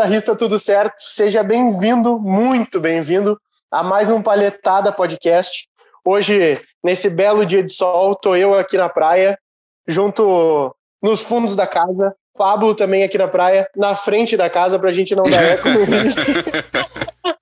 guitarrista, tudo certo? Seja bem-vindo, muito bem-vindo a mais um Palhetada Podcast. Hoje, nesse belo dia de sol, tô eu aqui na praia, junto nos fundos da casa, Pablo também aqui na praia, na frente da casa, pra gente não dar eco.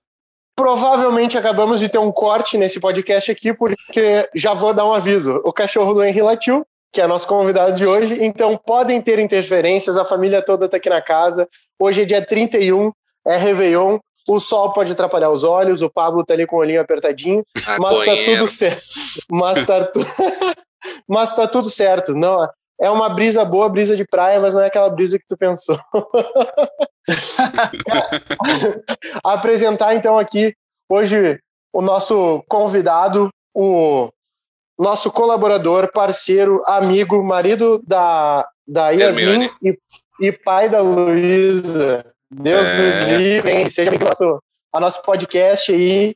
Provavelmente acabamos de ter um corte nesse podcast aqui, porque já vou dar um aviso. O cachorro do Henry latiu, que é nosso convidado de hoje, então podem ter interferências, a família toda está aqui na casa. Hoje é dia 31, é Réveillon, o sol pode atrapalhar os olhos, o Pablo tá ali com o olhinho apertadinho, mas tá tudo certo. Mas tá, tu... mas tá tudo certo. Não, é uma brisa boa, brisa de praia, mas não é aquela brisa que tu pensou. Apresentar então aqui hoje o nosso convidado, o nosso colaborador, parceiro, amigo, marido da, da Yasmin e, e, pai da Luísa. Deus é. do livre, seja bem-vindo ao nosso podcast aí.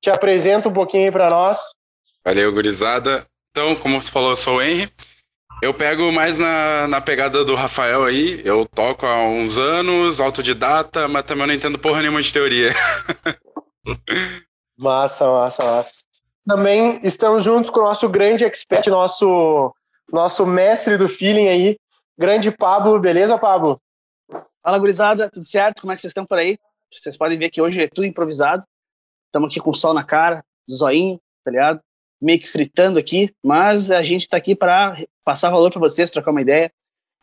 Te apresenta um pouquinho aí para nós. Valeu, gurizada. Então, como você falou, eu sou o Henry. Eu pego mais na, na pegada do Rafael aí. Eu toco há uns anos, autodidata, mas também não entendo porra nenhuma de teoria. massa, massa, massa. Também estamos juntos com o nosso grande expert, nosso, nosso mestre do feeling aí, grande Pablo. Beleza, Pablo? Fala, gurizada, tudo certo? Como é que vocês estão por aí? Vocês podem ver que hoje é tudo improvisado. Estamos aqui com sol na cara, zoinho, tá ligado? meio que fritando aqui, mas a gente está aqui para passar valor para vocês, trocar uma ideia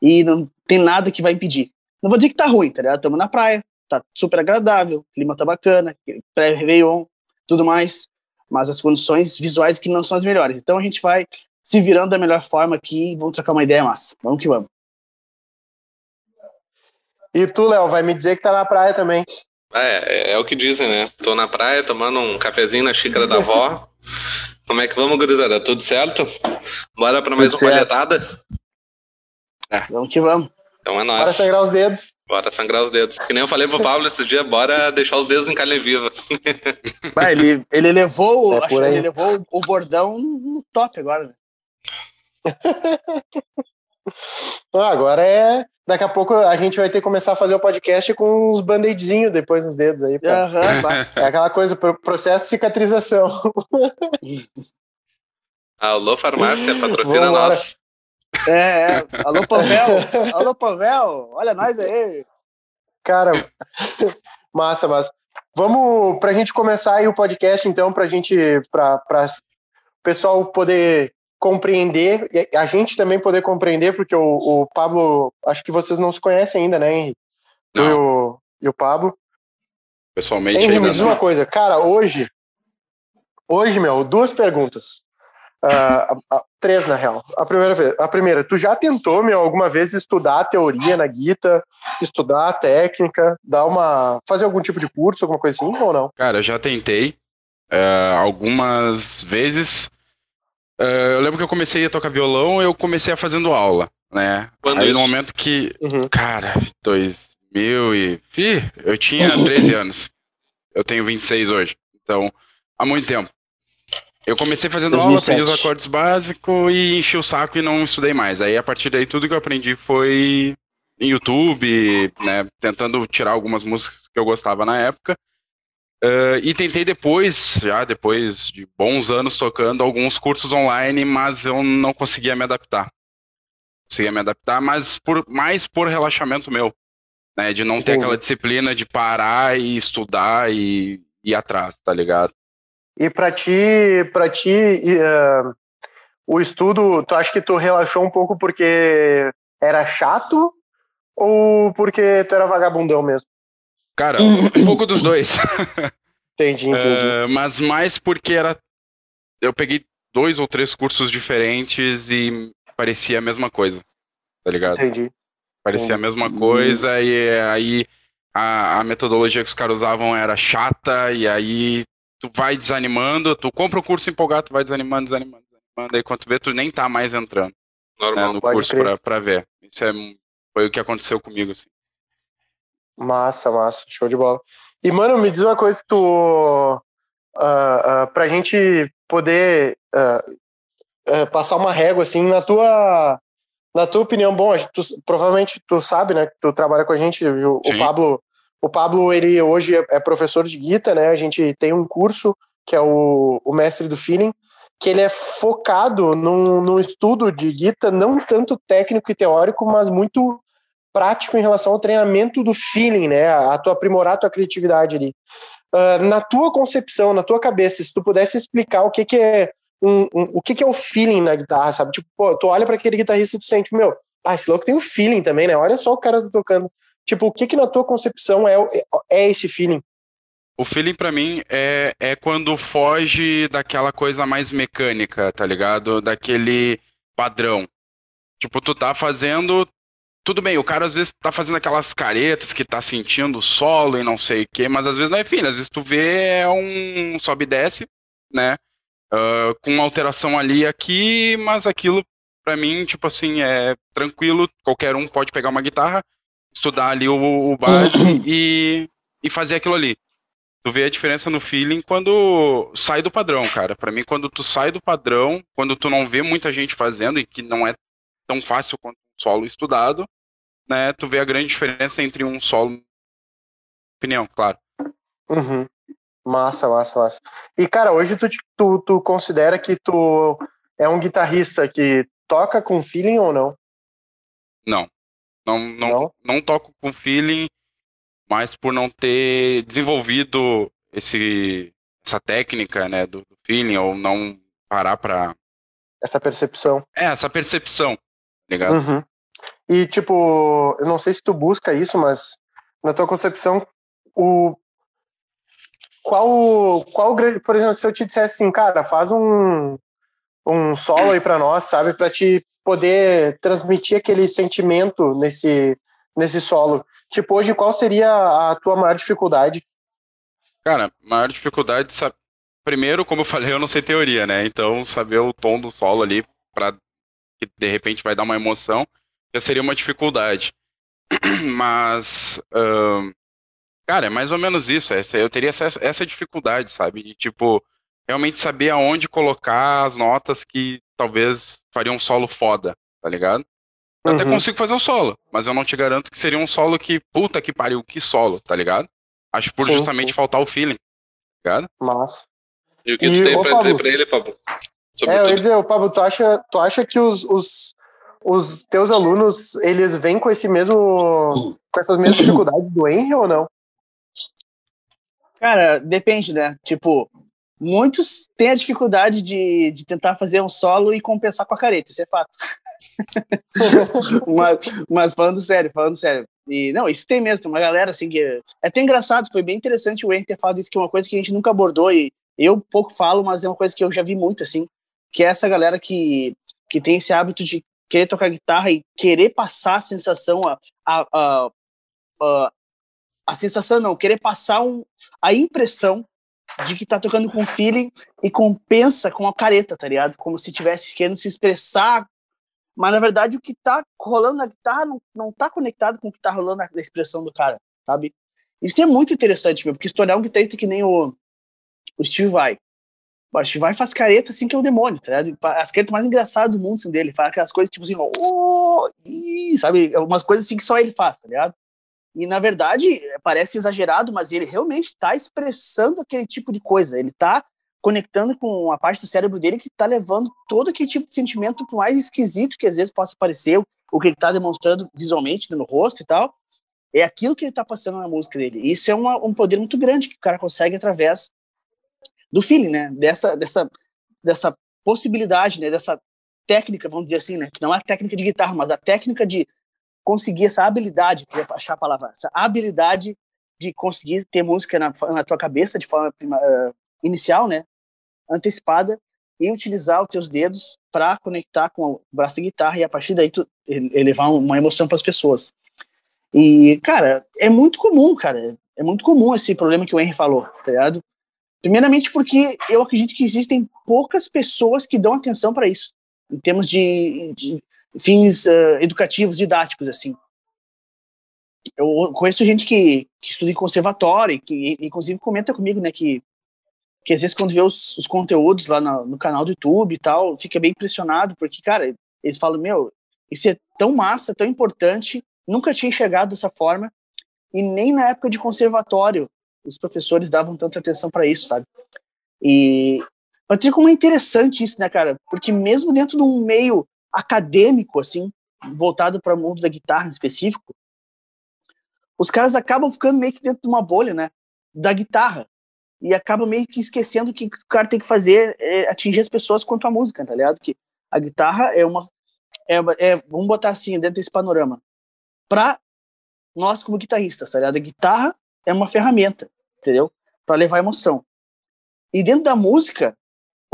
e não tem nada que vai impedir. Não vou dizer que tá ruim, tá ligado? Estamos na praia, tá super agradável, clima tá bacana, pré-Réveillon, tudo mais, mas as condições visuais que não são as melhores. Então a gente vai se virando da melhor forma aqui e vamos trocar uma ideia massa. Vamos que vamos. E tu, Léo, vai me dizer que tá na praia também. É, é, é o que dizem, né? Tô na praia tomando um cafezinho na xícara da avó. Como é que vamos, gurizada? Tudo certo? Bora para mais Tudo uma palhetada? É. Vamos que vamos. Então é nóis. Bora sangrar os dedos. Bora sangrar os dedos. Que nem eu falei pro Pablo esses dias, bora deixar os dedos em carne viva. Vai, ele, ele levou, é ele levou o bordão no top agora. Né? Ah, agora é. Daqui a pouco a gente vai ter que começar a fazer o podcast com uns band-aidzinhos depois nos dedos aí. Uhum, é aquela coisa, processo de cicatrização. Alô, farmácia, patrocina nós. É, é, alô, Pavel. Alô, Pavel. Olha nós aí. Cara, massa, massa. Vamos, pra gente começar aí o podcast, então, pra gente, pra, pra o pessoal poder compreender, a gente também poder compreender, porque o, o Pablo, acho que vocês não se conhecem ainda, né, Henrique? E o, e o Pablo. Pessoalmente. Henrique, me diz uma coisa, cara, hoje, hoje, meu, duas perguntas. Uh, uh, três, na real. A primeira, a primeira, tu já tentou, meu, alguma vez estudar a teoria na guita, estudar a técnica, dar uma. fazer algum tipo de curso, alguma coisa assim, ou não? Cara, já tentei. Uh, algumas vezes Uh, eu lembro que eu comecei a tocar violão, eu comecei a fazendo aula, né? Quando Aí isso? no momento que, uhum. cara, 2000 e... Fih, eu tinha 13 anos. Eu tenho 26 hoje. Então, há muito tempo. Eu comecei fazendo 2007. aula, aprendi os acordes básicos e enchi o saco e não estudei mais. Aí, a partir daí, tudo que eu aprendi foi em YouTube, né? Tentando tirar algumas músicas que eu gostava na época. Uh, e tentei depois, já depois de bons anos tocando, alguns cursos online, mas eu não conseguia me adaptar. Conseguia me adaptar, mas por, mais por relaxamento meu. Né, de não ter aquela disciplina de parar e estudar e ir atrás, tá ligado? E para ti, para ti, uh, o estudo, tu acha que tu relaxou um pouco porque era chato ou porque tu era vagabundão mesmo? Cara, um pouco dos dois. Entendi, entendi. Uh, mas mais porque era. Eu peguei dois ou três cursos diferentes e parecia a mesma coisa. Tá ligado? Entendi. Parecia entendi. a mesma coisa e aí a, a metodologia que os caras usavam era chata e aí tu vai desanimando, tu compra o um curso empolgado, tu vai desanimando, desanimando, desanimando, aí quando tu vê, tu nem tá mais entrando Normal, né, no curso pra, pra, ver. Isso é, foi o que aconteceu comigo, assim. Massa, massa, show de bola. E, mano, me diz uma coisa, tu. Uh, uh, pra gente poder uh, uh, passar uma régua, assim, na tua. Na tua opinião, bom, tu, provavelmente tu sabe, né, que tu trabalha com a gente, o, o Pablo o Pablo, ele hoje é, é professor de guitarra, né? A gente tem um curso que é o, o Mestre do Feeling, que ele é focado num, num estudo de guitarra, não tanto técnico e teórico, mas muito prático em relação ao treinamento do feeling, né? A tu aprimorar a tua criatividade ali. Uh, na tua concepção, na tua cabeça, se tu pudesse explicar o que, que é um, um, o que, que é o feeling na guitarra, sabe? Tipo, pô, tu olha para aquele guitarrista e tu sente, meu, ah, esse louco tem um feeling também, né? Olha só o cara tá tocando. Tipo, o que que na tua concepção é, é esse feeling? O feeling para mim é, é quando foge daquela coisa mais mecânica, tá ligado? Daquele padrão. Tipo, tu tá fazendo. Tudo bem, o cara às vezes tá fazendo aquelas caretas que tá sentindo solo e não sei o quê, mas às vezes não é feeling. Às vezes tu vê é um sobe e desce, né? Uh, com uma alteração ali e aqui, mas aquilo para mim, tipo assim, é tranquilo. Qualquer um pode pegar uma guitarra, estudar ali o, o básico e, e fazer aquilo ali tu vê a diferença no feeling quando sai do padrão, cara. Para mim, quando tu sai do padrão, quando tu não vê muita gente fazendo e que não é tão fácil quanto um solo estudado, né? Tu vê a grande diferença entre um solo, opinião, claro. Uhum. Massa, massa, massa. E cara, hoje tu, tu, tu considera que tu é um guitarrista que toca com feeling ou não? Não. Não, não, não? não toco com feeling mas por não ter desenvolvido esse, essa técnica, né, do, do feeling, ou não parar para essa percepção. É, essa percepção, tá ligado? Uhum. E, tipo, eu não sei se tu busca isso, mas na tua concepção, o. Qual, qual, por exemplo, se eu te dissesse assim, cara, faz um, um solo aí para nós, sabe, para te poder transmitir aquele sentimento nesse, nesse solo. Tipo, hoje, qual seria a tua maior dificuldade? Cara, maior dificuldade, sabe? primeiro, como eu falei, eu não sei teoria, né? Então, saber o tom do solo ali, para que de repente vai dar uma emoção, já seria uma dificuldade. Mas, uh, cara, é mais ou menos isso. Essa, eu teria essa, essa dificuldade, sabe? De, tipo, realmente saber aonde colocar as notas que talvez fariam um solo foda, tá ligado? Eu uhum. até consigo fazer um solo, mas eu não te garanto que seria um solo que, puta que pariu, que solo, tá ligado? Acho por sim, justamente sim. faltar o feeling, tá ligado? Massa. E o que e, tu tem ô, pra Pablo, dizer pra ele, Pablo? Sobre é, eu ia dizer, Pablo, tu acha, tu acha que os, os, os teus alunos, eles vêm com esse mesmo, com essas mesmas dificuldades do Henry ou não? Cara, depende, né? Tipo, muitos têm a dificuldade de, de tentar fazer um solo e compensar com a careta, isso é fato. mas, mas, falando sério, falando sério. E, não, isso tem mesmo, tem uma galera assim que. É até engraçado, foi bem interessante o Enter ter falado isso, que é uma coisa que a gente nunca abordou e eu pouco falo, mas é uma coisa que eu já vi muito, assim, que é essa galera que, que tem esse hábito de querer tocar guitarra e querer passar a sensação, a, a, a, a, a sensação não, querer passar um, a impressão de que tá tocando com feeling e compensa com a careta, tá ligado? Como se tivesse querendo se expressar mas na verdade o que tá rolando na guitarra não, não tá conectado com o que tá rolando na expressão do cara, sabe? Isso é muito interessante, meu, porque se tu olhar um guitarrista que nem o, o Steve Vai, o Steve Vai faz careta assim que é o demônio, tá ligado? As caretas mais engraçadas do mundo assim, dele, faz aquelas coisas tipo assim, oh, ii, sabe? Umas coisas assim que só ele faz, tá ligado? E na verdade parece exagerado, mas ele realmente está expressando aquele tipo de coisa, ele tá conectando com a parte do cérebro dele que está levando todo aquele tipo de sentimento, por mais esquisito que às vezes possa parecer, o que ele está demonstrando visualmente no rosto e tal, é aquilo que ele está passando na música dele. E isso é uma, um poder muito grande que o cara consegue através do feeling, né? Dessa, dessa, dessa possibilidade, né? Dessa técnica, vamos dizer assim, né? Que não é a técnica de guitarra, mas a técnica de conseguir essa habilidade, queria achar a palavra, essa habilidade de conseguir ter música na, na tua cabeça de forma uh, inicial, né? antecipada e utilizar os teus dedos para conectar com o braço de guitarra e a partir daí tu elevar uma emoção para as pessoas. E, cara, é muito comum, cara. É muito comum esse problema que o Henry falou, tá ligado? Primeiramente porque eu acredito que existem poucas pessoas que dão atenção para isso, em termos de, de fins uh, educativos, didáticos, assim. Eu conheço gente que, que estuda em conservatório, que inclusive comenta comigo, né, que que às vezes quando vê os, os conteúdos lá no, no, canal do YouTube e tal, fica bem impressionado, porque, cara, eles falam, meu, isso é tão massa, tão importante, nunca tinha enxergado dessa forma, e nem na época de conservatório os professores davam tanta atenção para isso, sabe? E ter como é interessante isso, né, cara? Porque mesmo dentro de um meio acadêmico, assim, voltado para o mundo da guitarra em específico, os caras acabam ficando meio que dentro de uma bolha, né? Da guitarra. E acabam meio que esquecendo que o cara tem que fazer é atingir as pessoas quanto à música, tá ligado? Que a guitarra é uma. É, é, vamos botar assim, dentro desse panorama. Para nós, como guitarristas, tá ligado? A guitarra é uma ferramenta, entendeu? Para levar emoção. E dentro da música,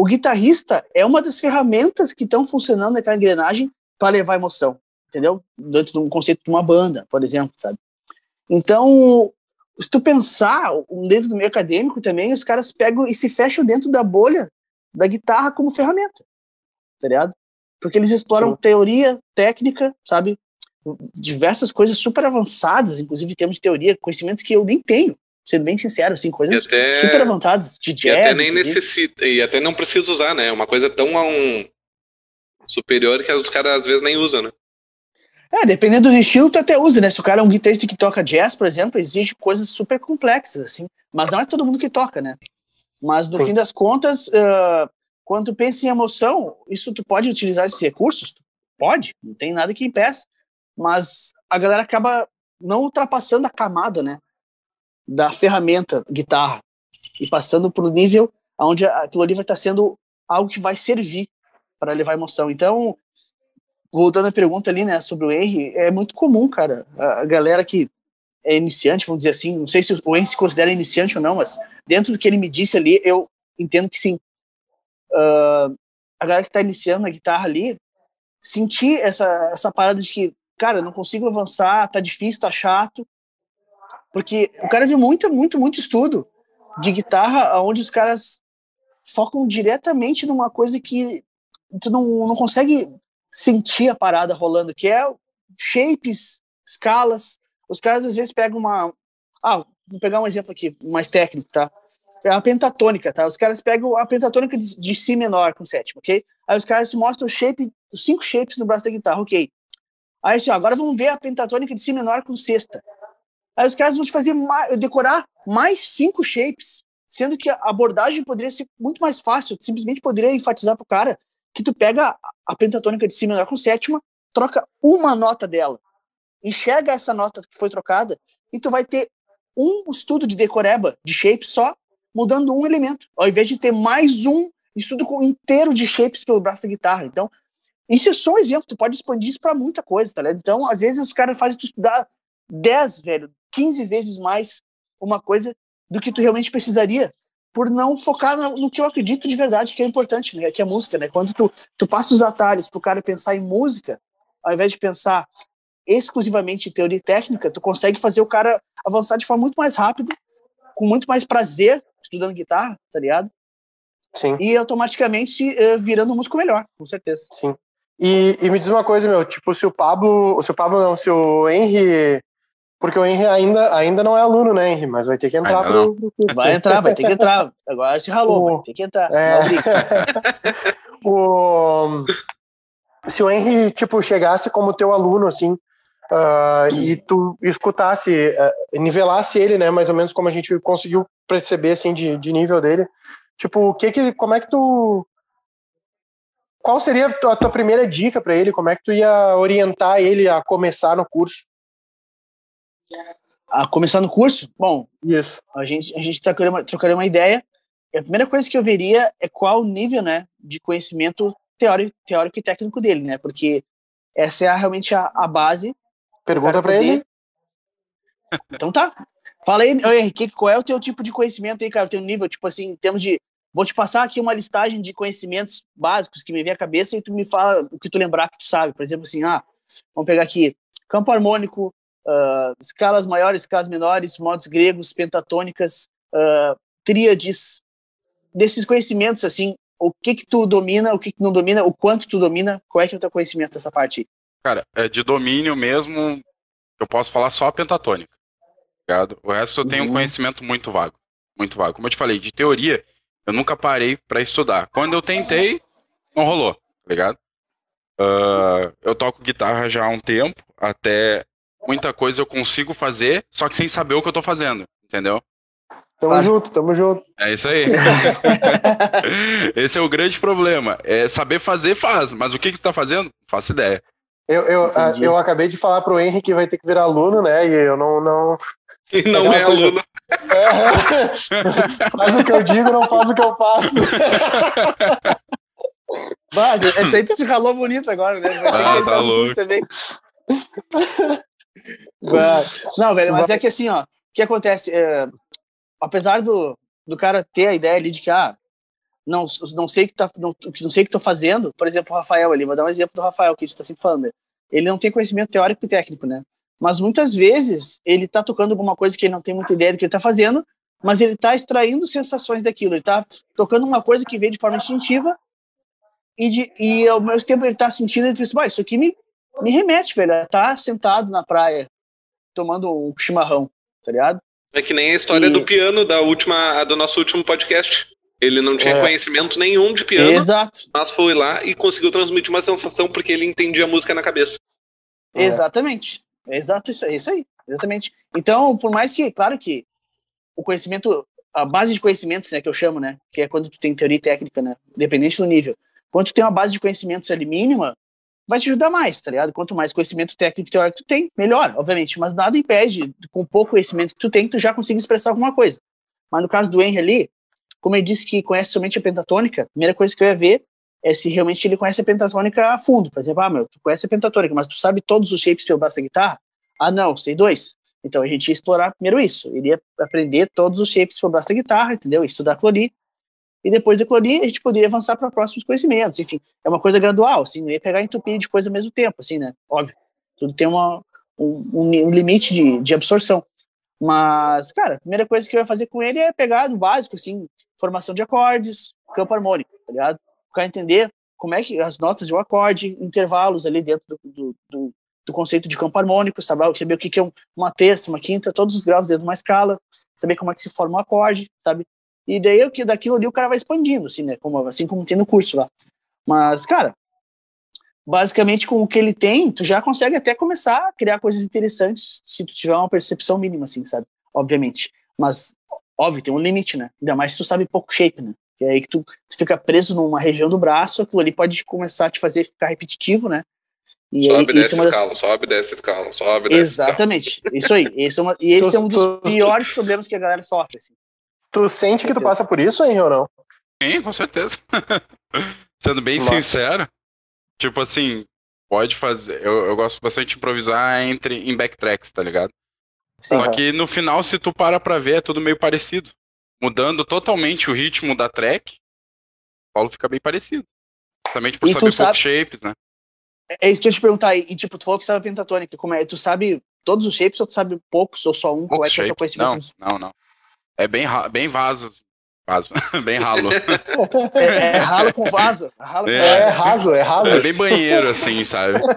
o guitarrista é uma das ferramentas que estão funcionando naquela engrenagem para levar emoção, entendeu? Dentro de um conceito de uma banda, por exemplo, sabe? Então, se tu pensar dentro do meio acadêmico também, os caras pegam e se fecham dentro da bolha da guitarra como ferramenta, tá ligado? Porque eles exploram Sim. teoria, técnica, sabe? Diversas coisas super avançadas, inclusive em termos de teoria, conhecimentos que eu nem tenho, sendo bem sincero, assim, coisas até, super avançadas de jazz. E até nem necessita, e até não precisa usar, né? Uma coisa tão um, superior que os caras às vezes nem usam, né? É, dependendo do estilo, tu até usa, né? Se o cara é um guitarrista que toca jazz, por exemplo, exige coisas super complexas, assim. Mas não é todo mundo que toca, né? Mas no Sim. fim das contas, uh, quando tu pensa em emoção, isso tu pode utilizar esses recursos? Pode, não tem nada que impeça. Mas a galera acaba não ultrapassando a camada, né? Da ferramenta guitarra e passando para o nível onde aquilo ali vai estar sendo algo que vai servir para levar emoção. Então, voltando à pergunta ali, né, sobre o Henry, é muito comum, cara, a galera que é iniciante, vamos dizer assim, não sei se o Henry se considera iniciante ou não, mas dentro do que ele me disse ali, eu entendo que sim. Uh, a galera que está iniciando na guitarra ali, sentir essa, essa parada de que, cara, não consigo avançar, tá difícil, tá chato, porque o cara viu muito, muito, muito estudo de guitarra onde os caras focam diretamente numa coisa que tu não, não consegue sentir a parada rolando, que é shapes, escalas. Os caras às vezes pegam uma. Ah, vou pegar um exemplo aqui, mais técnico, tá? É a pentatônica, tá? Os caras pegam a pentatônica de, de Si menor com sétima, ok? Aí os caras mostram o shape, os cinco shapes no braço da guitarra, ok? Aí assim, ó, agora vamos ver a pentatônica de Si menor com sexta. Aí os caras vão te fazer mais, decorar mais cinco shapes, sendo que a abordagem poderia ser muito mais fácil, simplesmente poderia enfatizar pro cara que tu pega a pentatônica de si menor com sétima, troca uma nota dela, enxerga essa nota que foi trocada e tu vai ter um estudo de decoreba, de shapes só, mudando um elemento, ao invés de ter mais um estudo inteiro de shapes pelo braço da guitarra. Então, isso é só um exemplo, tu pode expandir isso para muita coisa, tá ligado? Então, às vezes os caras fazem tu estudar 10, velho, 15 vezes mais uma coisa do que tu realmente precisaria por não focar no, que eu acredito de verdade que é importante, né? Que é a música, né? Quando tu, tu passa os atalhos pro cara pensar em música, ao invés de pensar exclusivamente em teoria técnica, tu consegue fazer o cara avançar de forma muito mais rápida, com muito mais prazer estudando guitarra, tá ligado? Sim. E automaticamente uh, virando um músico melhor, com certeza. Sim. E, e, me diz uma coisa, meu, tipo, se o Pablo, se o Pablo não, se o Henry porque o Henry ainda, ainda não é aluno, né, Henry? Mas vai ter que entrar pro. Vai entrar, vai ter que entrar. Agora se ralou, o... vai ter que entrar. É... o... Se o Henry, tipo, chegasse como teu aluno, assim, uh, e tu escutasse, uh, nivelasse ele, né, mais ou menos como a gente conseguiu perceber, assim, de, de nível dele, tipo, o que que, como é que tu... Qual seria a tua, a tua primeira dica para ele? Como é que tu ia orientar ele a começar no curso? A começar no curso, bom, isso. A gente a gente trocaria uma, trocaria uma ideia. A primeira coisa que eu veria é qual o nível, né, de conhecimento teórico, teórico e técnico dele, né? Porque essa é realmente a, a base. Pergunta para ele. Então tá. Fala aí, Henrique, qual é o teu tipo de conhecimento aí, cara? O teu nível, tipo assim, em termos de Vou te passar aqui uma listagem de conhecimentos básicos que me vem à cabeça e tu me fala o que tu lembrar que tu sabe. Por exemplo, assim, ah, vamos pegar aqui campo harmônico, uh, escalas maiores, escalas menores, modos gregos, pentatônicas, uh, tríades, desses conhecimentos, assim, o que que tu domina, o que que não domina, o quanto tu domina, qual é que é o teu conhecimento dessa parte? Cara, é de domínio mesmo, eu posso falar só a pentatônica, ligado? O resto eu tenho uhum. um conhecimento muito vago, muito vago. Como eu te falei, de teoria, eu nunca parei para estudar. Quando eu tentei, não rolou, tá ligado? Uh, eu toco guitarra já há um tempo, até muita coisa eu consigo fazer, só que sem saber o que eu tô fazendo, entendeu? Tamo junto, tamo junto. É isso aí. Esse é o grande problema. É saber fazer, faz. Mas o que, que você tá fazendo? Não faço ideia. Eu, eu, a, eu acabei de falar pro Henrique que vai ter que virar aluno, né? E eu não. não... E não é coisa... aluno. É. faz o que eu digo, não faz o que eu faço. Mas, esse aí se ralou bonito agora, né? Ah, tá louco. Também. Não, velho, mas é que assim, ó, o que acontece? É, apesar do, do cara ter a ideia ali de que, ah, não, não sei o que tá, não, não sei que tô fazendo, por exemplo, o Rafael ali, vou dar um exemplo do Rafael, que a gente tá sempre falando, né? ele não tem conhecimento teórico e técnico, né? Mas muitas vezes ele tá tocando alguma coisa que ele não tem muita ideia do que ele tá fazendo, mas ele tá extraindo sensações daquilo, ele tá tocando uma coisa que vem de forma instintiva e, de, e ao mesmo tempo ele tá sentindo, ele diz, isso aqui me, me remete, velho, tá sentado na praia, tomando um chimarrão, tá ligado? É que nem a história e... do piano da última, do nosso último podcast. Ele não tinha é. conhecimento nenhum de piano, Exato. mas foi lá e conseguiu transmitir uma sensação porque ele entendia a música na cabeça. É. Exatamente. É exato isso, é isso aí. Exatamente. Então, por mais que, claro que o conhecimento, a base de conhecimentos, né, que eu chamo, né, que é quando tu tem teoria técnica, né, dependente do nível. Quando tu tem uma base de conhecimentos ali mínima, vai te ajudar mais, tá ligado? Quanto mais conhecimento técnico e teórico tu tem, melhor, obviamente. Mas nada impede, com pouco conhecimento que tu tem, tu já consegue expressar alguma coisa. Mas no caso do Henry ali, como ele disse que conhece somente a pentatônica, a primeira coisa que eu ia ver é se realmente ele conhece a pentatônica a fundo. Por exemplo, ah, meu, tu conhece a pentatônica, mas tu sabe todos os shapes eu basto da guitarra? Ah, não, sei dois. Então a gente ia explorar primeiro isso. Ele ia aprender todos os shapes eu basto da guitarra, entendeu? Estudar clori. E depois da clori, a gente poderia avançar para próximos conhecimentos. Enfim, é uma coisa gradual, assim, não ia pegar entupir de coisa ao mesmo tempo, assim, né? Óbvio. Tudo tem uma, um, um limite de, de absorção. Mas, cara, a primeira coisa que eu ia fazer com ele é pegar do básico, assim, formação de acordes, campo harmônico, tá ligado? O cara entender como é que as notas de um acorde, intervalos ali dentro do, do, do, do conceito de campo harmônico, saber, saber o que, que é uma terça, uma quinta, todos os graus dentro de uma escala, saber como é que se forma um acorde, sabe? E daí que daquilo ali o cara vai expandindo, assim, né? Como, assim como tem no curso lá. Mas, cara, basicamente com o que ele tem, tu já consegue até começar a criar coisas interessantes se tu tiver uma percepção mínima, assim, sabe? Obviamente. Mas, óbvio, tem um limite, né? Ainda mais se tu sabe pouco shape, né? Que é aí que tu, tu fica preso numa região do braço, aquilo ali pode começar a te fazer ficar repetitivo, né? E sobe, aí, desce, é escala, das... sobe, desce, escala, sobe, desce, Exatamente, escala. isso aí. Esse é uma, e esse é um dos piores problemas que a galera sofre, assim. Tu sente que tu passa por isso, hein, ou não? Sim, com certeza. Sendo bem Nossa. sincero, Tipo assim, pode fazer. Eu, eu gosto bastante de improvisar entre em backtracks, tá ligado? Sim, Só que no final, se tu para pra ver, é tudo meio parecido. Mudando totalmente o ritmo da track, o Paulo fica bem parecido. Também por e saber sabe... shapes, né? É, é isso que eu ia te perguntar. E tipo, tu falou que sabe pentatônica. Como é? Tu sabe todos os shapes ou tu sabe poucos ou só um? Poucos Qual é, é shapes. conhecimento? Não, não, não. É bem, bem vaso Vaso. bem ralo. É, é, ralo com vaso. Ralo é, com é, vaso. é raso, é raso. É bem banheiro, assim, sabe?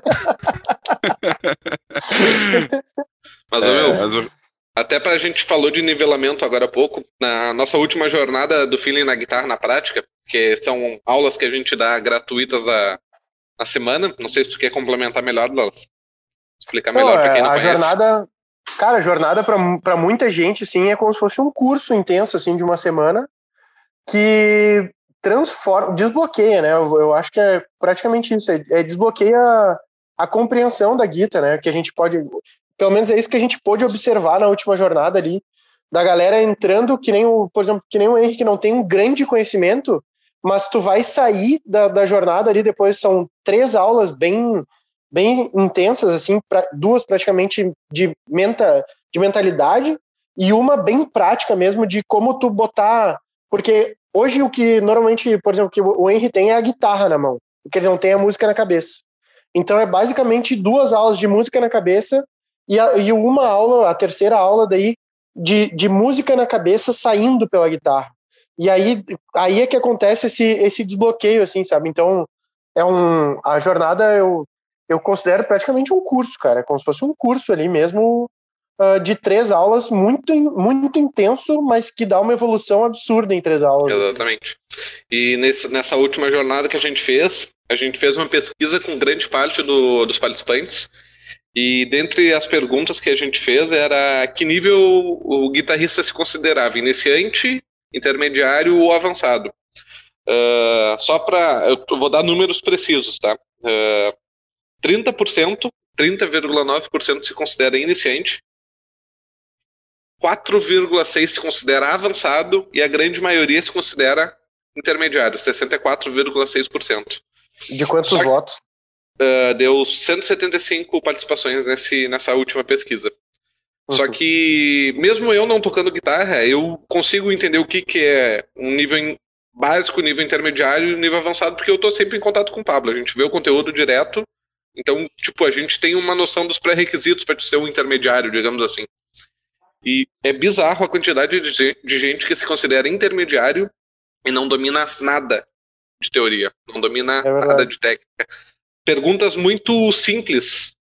Mas, é, meu, mas... até pra gente falou de nivelamento agora há pouco, na nossa última jornada do feeling na guitarra na prática, que são aulas que a gente dá gratuitas a, na semana. Não sei se tu quer complementar melhor, Dallas. Explicar melhor para quem não a conhece. jornada, cara, jornada para muita gente, assim, é como se fosse um curso intenso, assim, de uma semana, que transforma, desbloqueia, né? Eu, eu, acho que é praticamente isso, é, é desbloqueia a, a, compreensão da guitarra, né? Que a gente pode, pelo menos é isso que a gente pôde observar na última jornada ali, da galera entrando que nem o, por exemplo, que nem o Henrique que não tem um grande conhecimento, mas tu vai sair da, da jornada ali depois são três aulas bem bem intensas assim, pra, duas praticamente de menta, de mentalidade e uma bem prática mesmo de como tu botar porque hoje o que normalmente, por exemplo, que o Henry tem é a guitarra na mão, porque ele não tem a música na cabeça. Então é basicamente duas aulas de música na cabeça e, a, e uma aula, a terceira aula daí, de, de música na cabeça saindo pela guitarra. E aí, aí é que acontece esse, esse desbloqueio, assim, sabe? Então, é um. A jornada eu, eu considero praticamente um curso, cara. É como se fosse um curso ali mesmo uh, de três aulas muito, muito intenso, mas que dá uma evolução absurda em três aulas. Exatamente. E nesse, nessa última jornada que a gente fez, a gente fez uma pesquisa com grande parte do, dos participantes E dentre as perguntas que a gente fez era que nível o guitarrista se considerava, iniciante, intermediário ou avançado. Uh, só para. Eu vou dar números precisos, tá? Uh, 30%, 30,9% se considera iniciante, 4,6% se considera avançado e a grande maioria se considera intermediário, 64,6%. De quantos Só, votos? Uh, deu 175 participações nesse, nessa última pesquisa. Uhum. Só que, mesmo eu não tocando guitarra, eu consigo entender o que, que é um nível básico, nível intermediário e nível avançado, porque eu estou sempre em contato com o Pablo. A gente vê o conteúdo direto, então, tipo, a gente tem uma noção dos pré-requisitos para ser um intermediário, digamos assim. E é bizarro a quantidade de gente que se considera intermediário e não domina nada de teoria, não domina é nada de técnica. Perguntas muito simples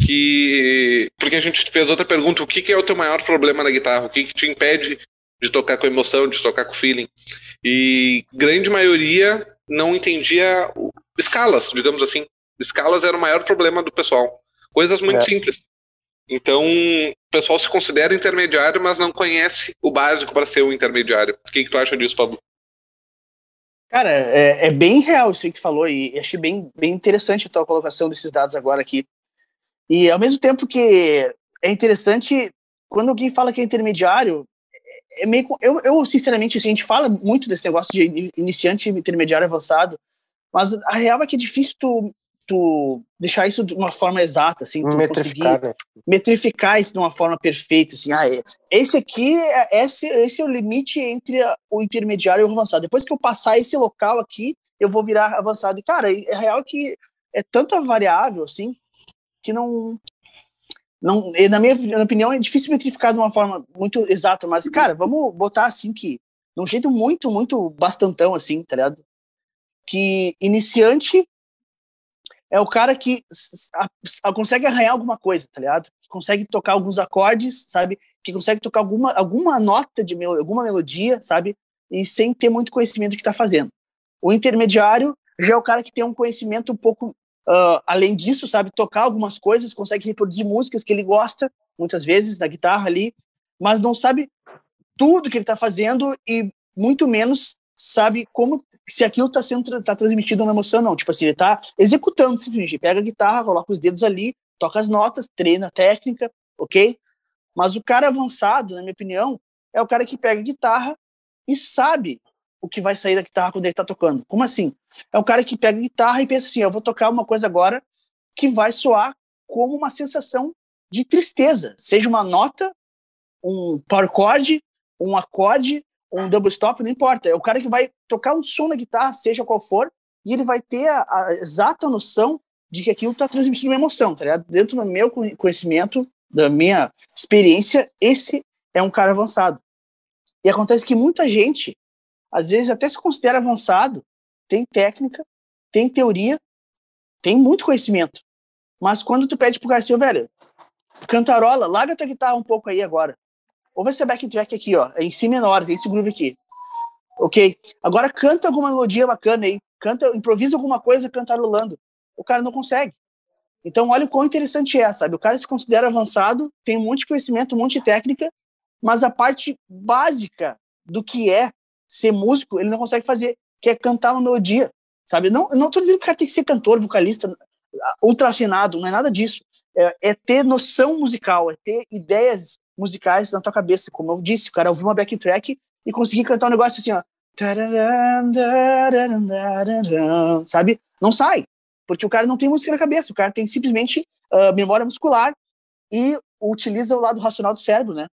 que porque a gente fez outra pergunta, o que, que é o teu maior problema na guitarra? O que, que te impede de tocar com emoção, de tocar com feeling? E grande maioria não entendia escalas, digamos assim. Escalas era o maior problema do pessoal. Coisas muito é. simples. Então, o pessoal se considera intermediário, mas não conhece o básico para ser um intermediário. O que, que tu acha disso, Pablo? Cara, é, é, bem real isso que tu falou e achei bem, bem interessante a tua colocação desses dados agora aqui. E ao mesmo tempo que é interessante, quando alguém fala que é intermediário, é meio. Eu, eu sinceramente, assim, a gente fala muito desse negócio de iniciante, intermediário, avançado, mas a real é que é difícil tu tu deixar isso de uma forma exata, assim, tu metrificar, conseguir né? metrificar isso de uma forma perfeita, assim, ah, é, esse aqui, é, esse, esse é o limite entre o intermediário e o avançado. Depois que eu passar esse local aqui, eu vou virar avançado. E, cara, é real que é tanta variável, assim, que não... não na minha, na minha opinião, é difícil metrificar de uma forma muito exata, mas, cara, vamos botar assim que, de um jeito muito, muito bastantão, assim, tá ligado? Que iniciante é o cara que consegue arranhar alguma coisa, tá ligado? Que consegue tocar alguns acordes, sabe? Que consegue tocar alguma, alguma nota de mel alguma melodia, sabe? E sem ter muito conhecimento do que tá fazendo. O intermediário já é o cara que tem um conhecimento um pouco uh, além disso, sabe? Tocar algumas coisas, consegue reproduzir músicas que ele gosta, muitas vezes, na guitarra ali, mas não sabe tudo que ele tá fazendo e muito menos sabe como se aquilo está sendo tá transmitido uma emoção não. Tipo assim ele está executando simplesmente. Pega a guitarra coloca os dedos ali toca as notas treina a técnica ok? Mas o cara avançado na minha opinião é o cara que pega a guitarra e sabe o que vai sair da guitarra quando ele está tocando. Como assim? É o cara que pega a guitarra e pensa assim eu vou tocar uma coisa agora que vai soar como uma sensação de tristeza. Seja uma nota um power chord um acorde um double stop, não importa. É o cara que vai tocar um som na guitarra, seja qual for, e ele vai ter a, a exata noção de que aquilo está transmitindo uma emoção, tá ligado? Dentro do meu conhecimento, da minha experiência, esse é um cara avançado. E acontece que muita gente, às vezes até se considera avançado, tem técnica, tem teoria, tem muito conhecimento. Mas quando tu pede pro Garcia, velho, cantarola, larga tua guitarra um pouco aí agora. Ouve esse backtrack aqui, ó, é em si menor, tem esse groove aqui. Ok? Agora canta alguma melodia bacana aí, canta, improvisa alguma coisa cantarolando. O cara não consegue. Então, olha o quão interessante é, sabe? O cara se considera avançado, tem um monte de conhecimento, um monte de técnica, mas a parte básica do que é ser músico, ele não consegue fazer, que é cantar uma melodia, sabe? Não, não tô dizendo que o cara tem que ser cantor, vocalista, ultra afinado, não é nada disso. É, é ter noção musical, é ter ideias musicais na tua cabeça. Como eu disse, o cara ouviu uma backtrack e conseguir cantar um negócio assim, ó. Sabe? Não sai. Porque o cara não tem música na cabeça, o cara tem simplesmente uh, memória muscular e utiliza o lado racional do cérebro, né?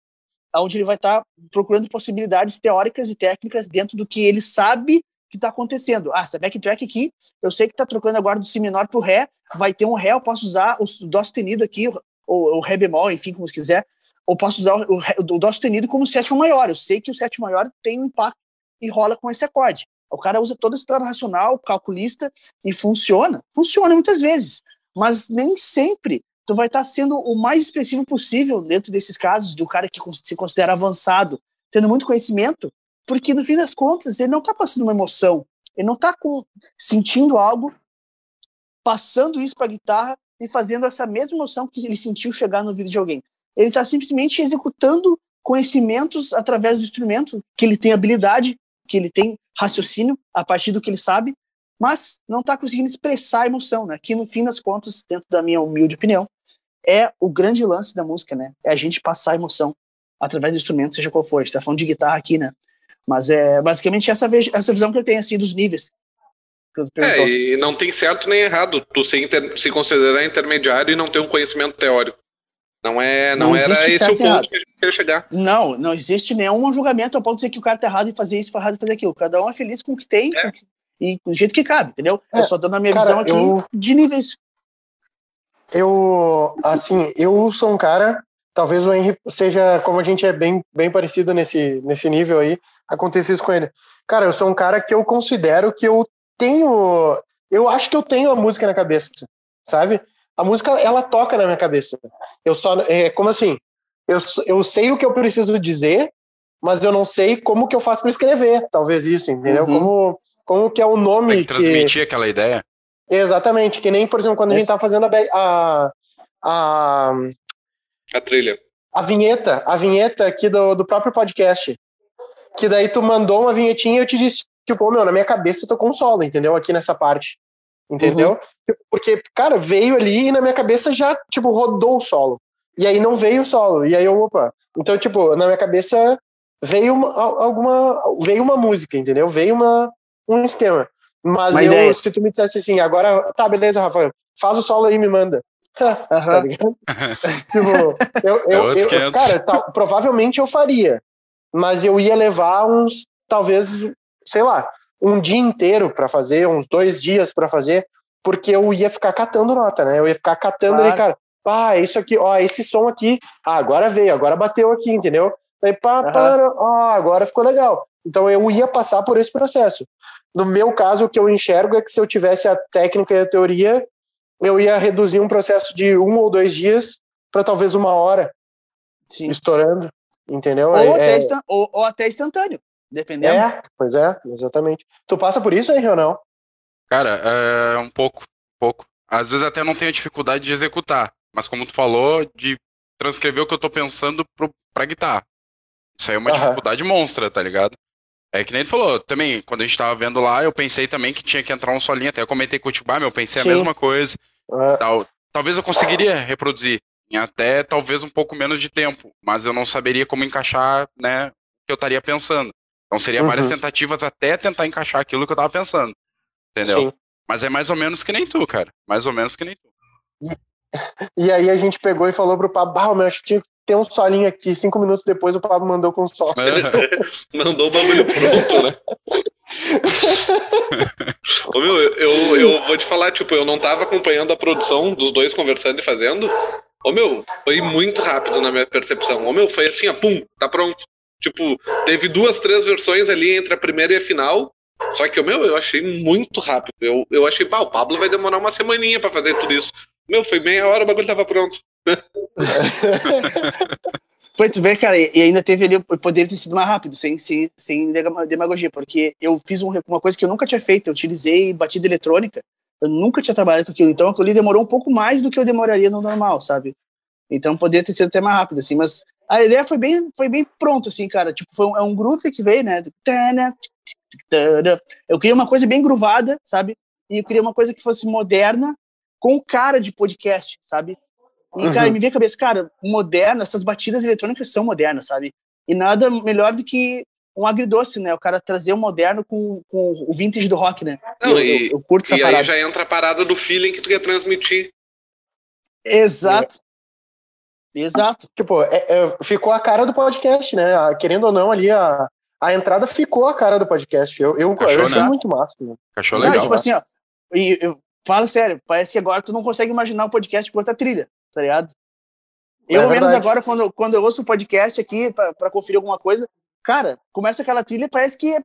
Onde ele vai estar tá procurando possibilidades teóricas e técnicas dentro do que ele sabe que está acontecendo. Ah, essa backtrack aqui, eu sei que está trocando agora do si menor para o ré, vai ter um ré, eu posso usar o dó sustenido aqui, ou o ré bemol, enfim, como quiser, ou posso usar o, o, dó sustenido como sétima maior. Eu sei que o sétima maior tem um impacto e rola com esse acorde. O cara usa todo esse lado racional, calculista, e funciona. Funciona muitas vezes, mas nem sempre tu vai estar sendo o mais expressivo possível dentro desses casos do cara que se considera avançado, tendo muito conhecimento, porque no fim das contas ele não está passando uma emoção, ele não está sentindo algo, passando isso para a guitarra e fazendo essa mesma emoção que ele sentiu chegar no vídeo de alguém. Ele está simplesmente executando conhecimentos através do instrumento, que ele tem habilidade, que ele tem raciocínio a partir do que ele sabe, mas não está conseguindo expressar a emoção, né? Que no fim das contas, dentro da minha humilde opinião, é o grande lance da música, né? É a gente passar a emoção através do instrumento, seja qual for. A gente tá falando de guitarra aqui, né? Mas é basicamente essa, essa visão que eu tenho, assim, dos níveis. É, e não tem certo nem errado tu se, inter, se considerar intermediário e não ter um conhecimento teórico. Não é, não, não era esse o ponto errado. que a gente queria chegar. Não, não existe nenhum julgamento ao ponto de dizer que o cara tá errado em fazer isso, errado em fazer aquilo. Cada um é feliz com o que tem é. e do jeito que cabe, entendeu? É, eu só dando a minha cara, visão aqui eu, de níveis. Eu, assim, eu sou um cara, talvez o Henry seja, como a gente é bem, bem parecido nesse, nesse nível aí, aconteceu isso com ele. Cara, eu sou um cara que eu considero que eu tenho. Eu acho que eu tenho a música na cabeça, sabe? A música, ela toca na minha cabeça. Eu só. É, como assim? Eu, eu sei o que eu preciso dizer, mas eu não sei como que eu faço para escrever. Talvez isso, entendeu? Uhum. Como, como que é o nome. Tem que transmitir que... aquela ideia. Exatamente. Que nem, por exemplo, quando a gente tá fazendo a, a, a. A trilha. A vinheta, a vinheta aqui do, do próprio podcast. Que daí tu mandou uma vinhetinha e eu te disse, tipo, meu, na minha cabeça tocou um solo, entendeu? Aqui nessa parte. Entendeu? Uhum. Porque, cara, veio ali e na minha cabeça já, tipo, rodou o solo. E aí não veio o solo. E aí eu, opa. Então, tipo, na minha cabeça veio uma, alguma. Veio uma música, entendeu? Veio uma, um esquema. Mas uma eu, ideia. se tu me dissesse assim, agora, tá, beleza, Rafael, faz o solo aí e me manda. Tá ligado? tipo, eu, eu, eu cara, tá, provavelmente eu faria. Mas eu ia levar uns, talvez, sei lá, um dia inteiro para fazer, uns dois dias para fazer, porque eu ia ficar catando nota, né? Eu ia ficar catando claro. ali, cara, pá, isso aqui, ó, esse som aqui, ah, agora veio, agora bateu aqui, entendeu? Aí, pá, uhum. para, ó, agora ficou legal. Então eu ia passar por esse processo. No meu caso, o que eu enxergo é que se eu tivesse a técnica e a teoria, eu ia reduzir um processo de um ou dois dias para talvez uma hora, Sim. estourando, entendeu? Ou, é, até, é... ou, ou até instantâneo. Dependendo. É, pois é, exatamente. Tu passa por isso, aí ou não? Cara, é um pouco, um pouco. Às vezes até não tenho dificuldade de executar, mas como tu falou, de transcrever o que eu tô pensando pro, pra guitarra. Isso aí é uma dificuldade monstra, tá ligado? É que nem tu falou, também, quando a gente tava vendo lá, eu pensei também que tinha que entrar um solinho, até eu comentei com o Tibá, eu pensei Sim. a mesma coisa. Tal, talvez eu conseguiria reproduzir em até talvez um pouco menos de tempo, mas eu não saberia como encaixar, né, o que eu estaria pensando. Então seria uhum. várias tentativas até tentar encaixar aquilo que eu tava pensando. Entendeu? Sim. Mas é mais ou menos que nem tu, cara. Mais ou menos que nem tu. E, e aí a gente pegou e falou pro Pablo, ah, meu, acho que tinha que ter um solinho aqui. Cinco minutos depois o Pablo mandou com o sol. mandou o bagulho pronto, né? Ô, meu, eu, eu vou te falar, tipo, eu não tava acompanhando a produção dos dois conversando e fazendo. Ô, meu, foi muito rápido na minha percepção. Ô, meu, foi assim, ó, pum, tá pronto. Tipo, teve duas, três versões ali entre a primeira e a final. Só que, meu, eu achei muito rápido. Eu, eu achei, pá, o Pablo vai demorar uma semaninha para fazer tudo isso. Meu, foi meia hora, o bagulho tava pronto. Foi, tu vê, cara, e ainda teve ali, poderia ter sido mais rápido, sem, sem, sem demagogia, porque eu fiz um, uma coisa que eu nunca tinha feito, eu utilizei batida eletrônica, eu nunca tinha trabalhado com aquilo, então aquilo ali demorou um pouco mais do que eu demoraria no normal, sabe? Então poderia ter sido até mais rápido, assim, mas a ideia foi bem, foi bem pronto, assim, cara. Tipo, foi um, é um groove que veio, né? Eu queria uma coisa bem groovada, sabe? E eu queria uma coisa que fosse moderna, com cara de podcast, sabe? E, cara, uhum. me veio a cabeça, cara, moderna, essas batidas eletrônicas são modernas, sabe? E nada melhor do que um agridoce, né? O cara trazer o moderno com, com o vintage do rock, né? Não, eu, e, eu, eu curto essa e parada. aí já entra a parada do feeling que tu quer transmitir. Exato. Exato. Tipo, é, é, ficou a cara do podcast, né? Querendo ou não, ali a, a entrada ficou a cara do podcast. Eu, eu, Cachou, eu achei né? muito massa. Né? Cachou legal. Não, tipo assim, ó. E, eu, fala sério, parece que agora tu não consegue imaginar o podcast com outra trilha, tá ligado? É eu, é menos agora, quando, quando eu ouço o podcast aqui para conferir alguma coisa, cara, começa aquela trilha, parece que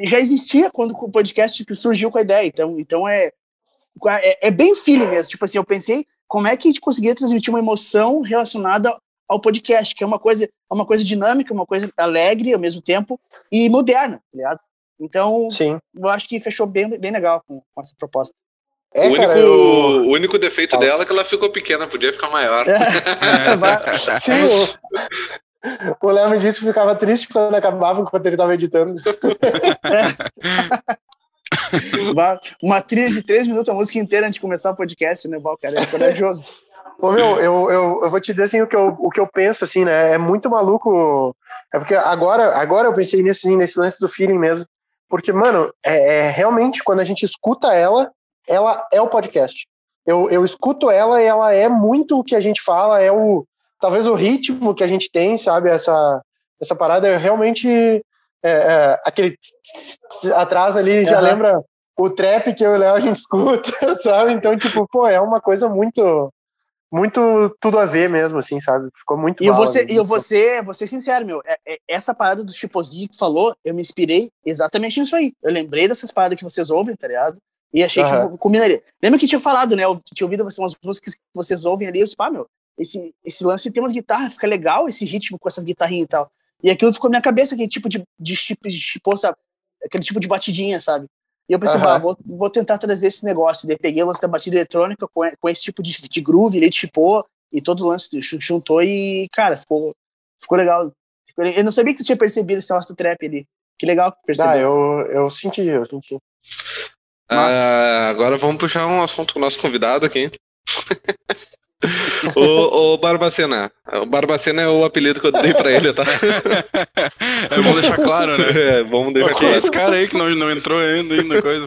já existia quando o podcast surgiu com a ideia. Então, então é, é, é bem feeling mesmo. Tipo assim, eu pensei, como é que a gente conseguia transmitir uma emoção relacionada ao podcast, que é uma coisa, é uma coisa dinâmica, uma coisa alegre ao mesmo tempo e moderna, tá ligado? Então, Sim. eu acho que fechou bem, bem legal com, com essa proposta. É, o, único, cara, eu... o único defeito Fala. dela é que ela ficou pequena, podia ficar maior. É. É. Sim, o, o Léo me disse que ficava triste quando acabava, enquanto ele estava editando. Uma trilha de três minutos, a música inteira antes de começar o podcast, né, Val, cara? É corajoso. Ô, meu, eu, eu, eu vou te dizer assim, o que eu, o que eu penso, assim, né? É muito maluco. É porque agora, agora eu pensei nisso, assim, nesse lance do feeling mesmo. Porque, mano, é, é, realmente, quando a gente escuta ela, ela é o podcast. Eu, eu escuto ela e ela é muito o que a gente fala, é o talvez o ritmo que a gente tem, sabe? Essa, essa parada é realmente é, é, aquele atrás ali já lembra o trap que eu e o Léo a gente escuta, sabe? Então, tipo, pô, é uma coisa muito muito tudo a ver mesmo, assim, sabe? Ficou muito E você, e eu vou ser, vou ser sincero, meu, é, é, essa parada do chipozinho que tu falou, eu me inspirei exatamente nisso aí. Eu lembrei dessas paradas que vocês ouvem, tá ligado? E achei uhum. que combinaria. Lembra que tinha falado, né? Eu tinha ouvido umas músicas que vocês ouvem ali, eu disse, pá, meu, esse, esse lance tem umas guitarras, fica legal esse ritmo com essas guitarrinhas e tal. E aquilo ficou na minha cabeça, aquele tipo de, de, de, de tipo, sabe? Aquele tipo de batidinha, sabe? E eu pensei, uhum. ah, vou, vou tentar trazer esse negócio. Daí peguei o lance da batida eletrônica com, com esse tipo de, de groove, ele chipou e todo o lance juntou e, cara, ficou, ficou legal. Eu não sabia que você tinha percebido esse negócio do trap ali. Que legal perceber. Ah, eu, eu senti, eu senti. Ah, agora vamos puxar um assunto com o nosso convidado aqui. o, o Barbacena. O Barbacena é o apelido que eu dei pra ele, tá? é, vamos deixar claro, né? É, vamos deixar claro. Esse cara aí que não, não entrou ainda, ainda coisa.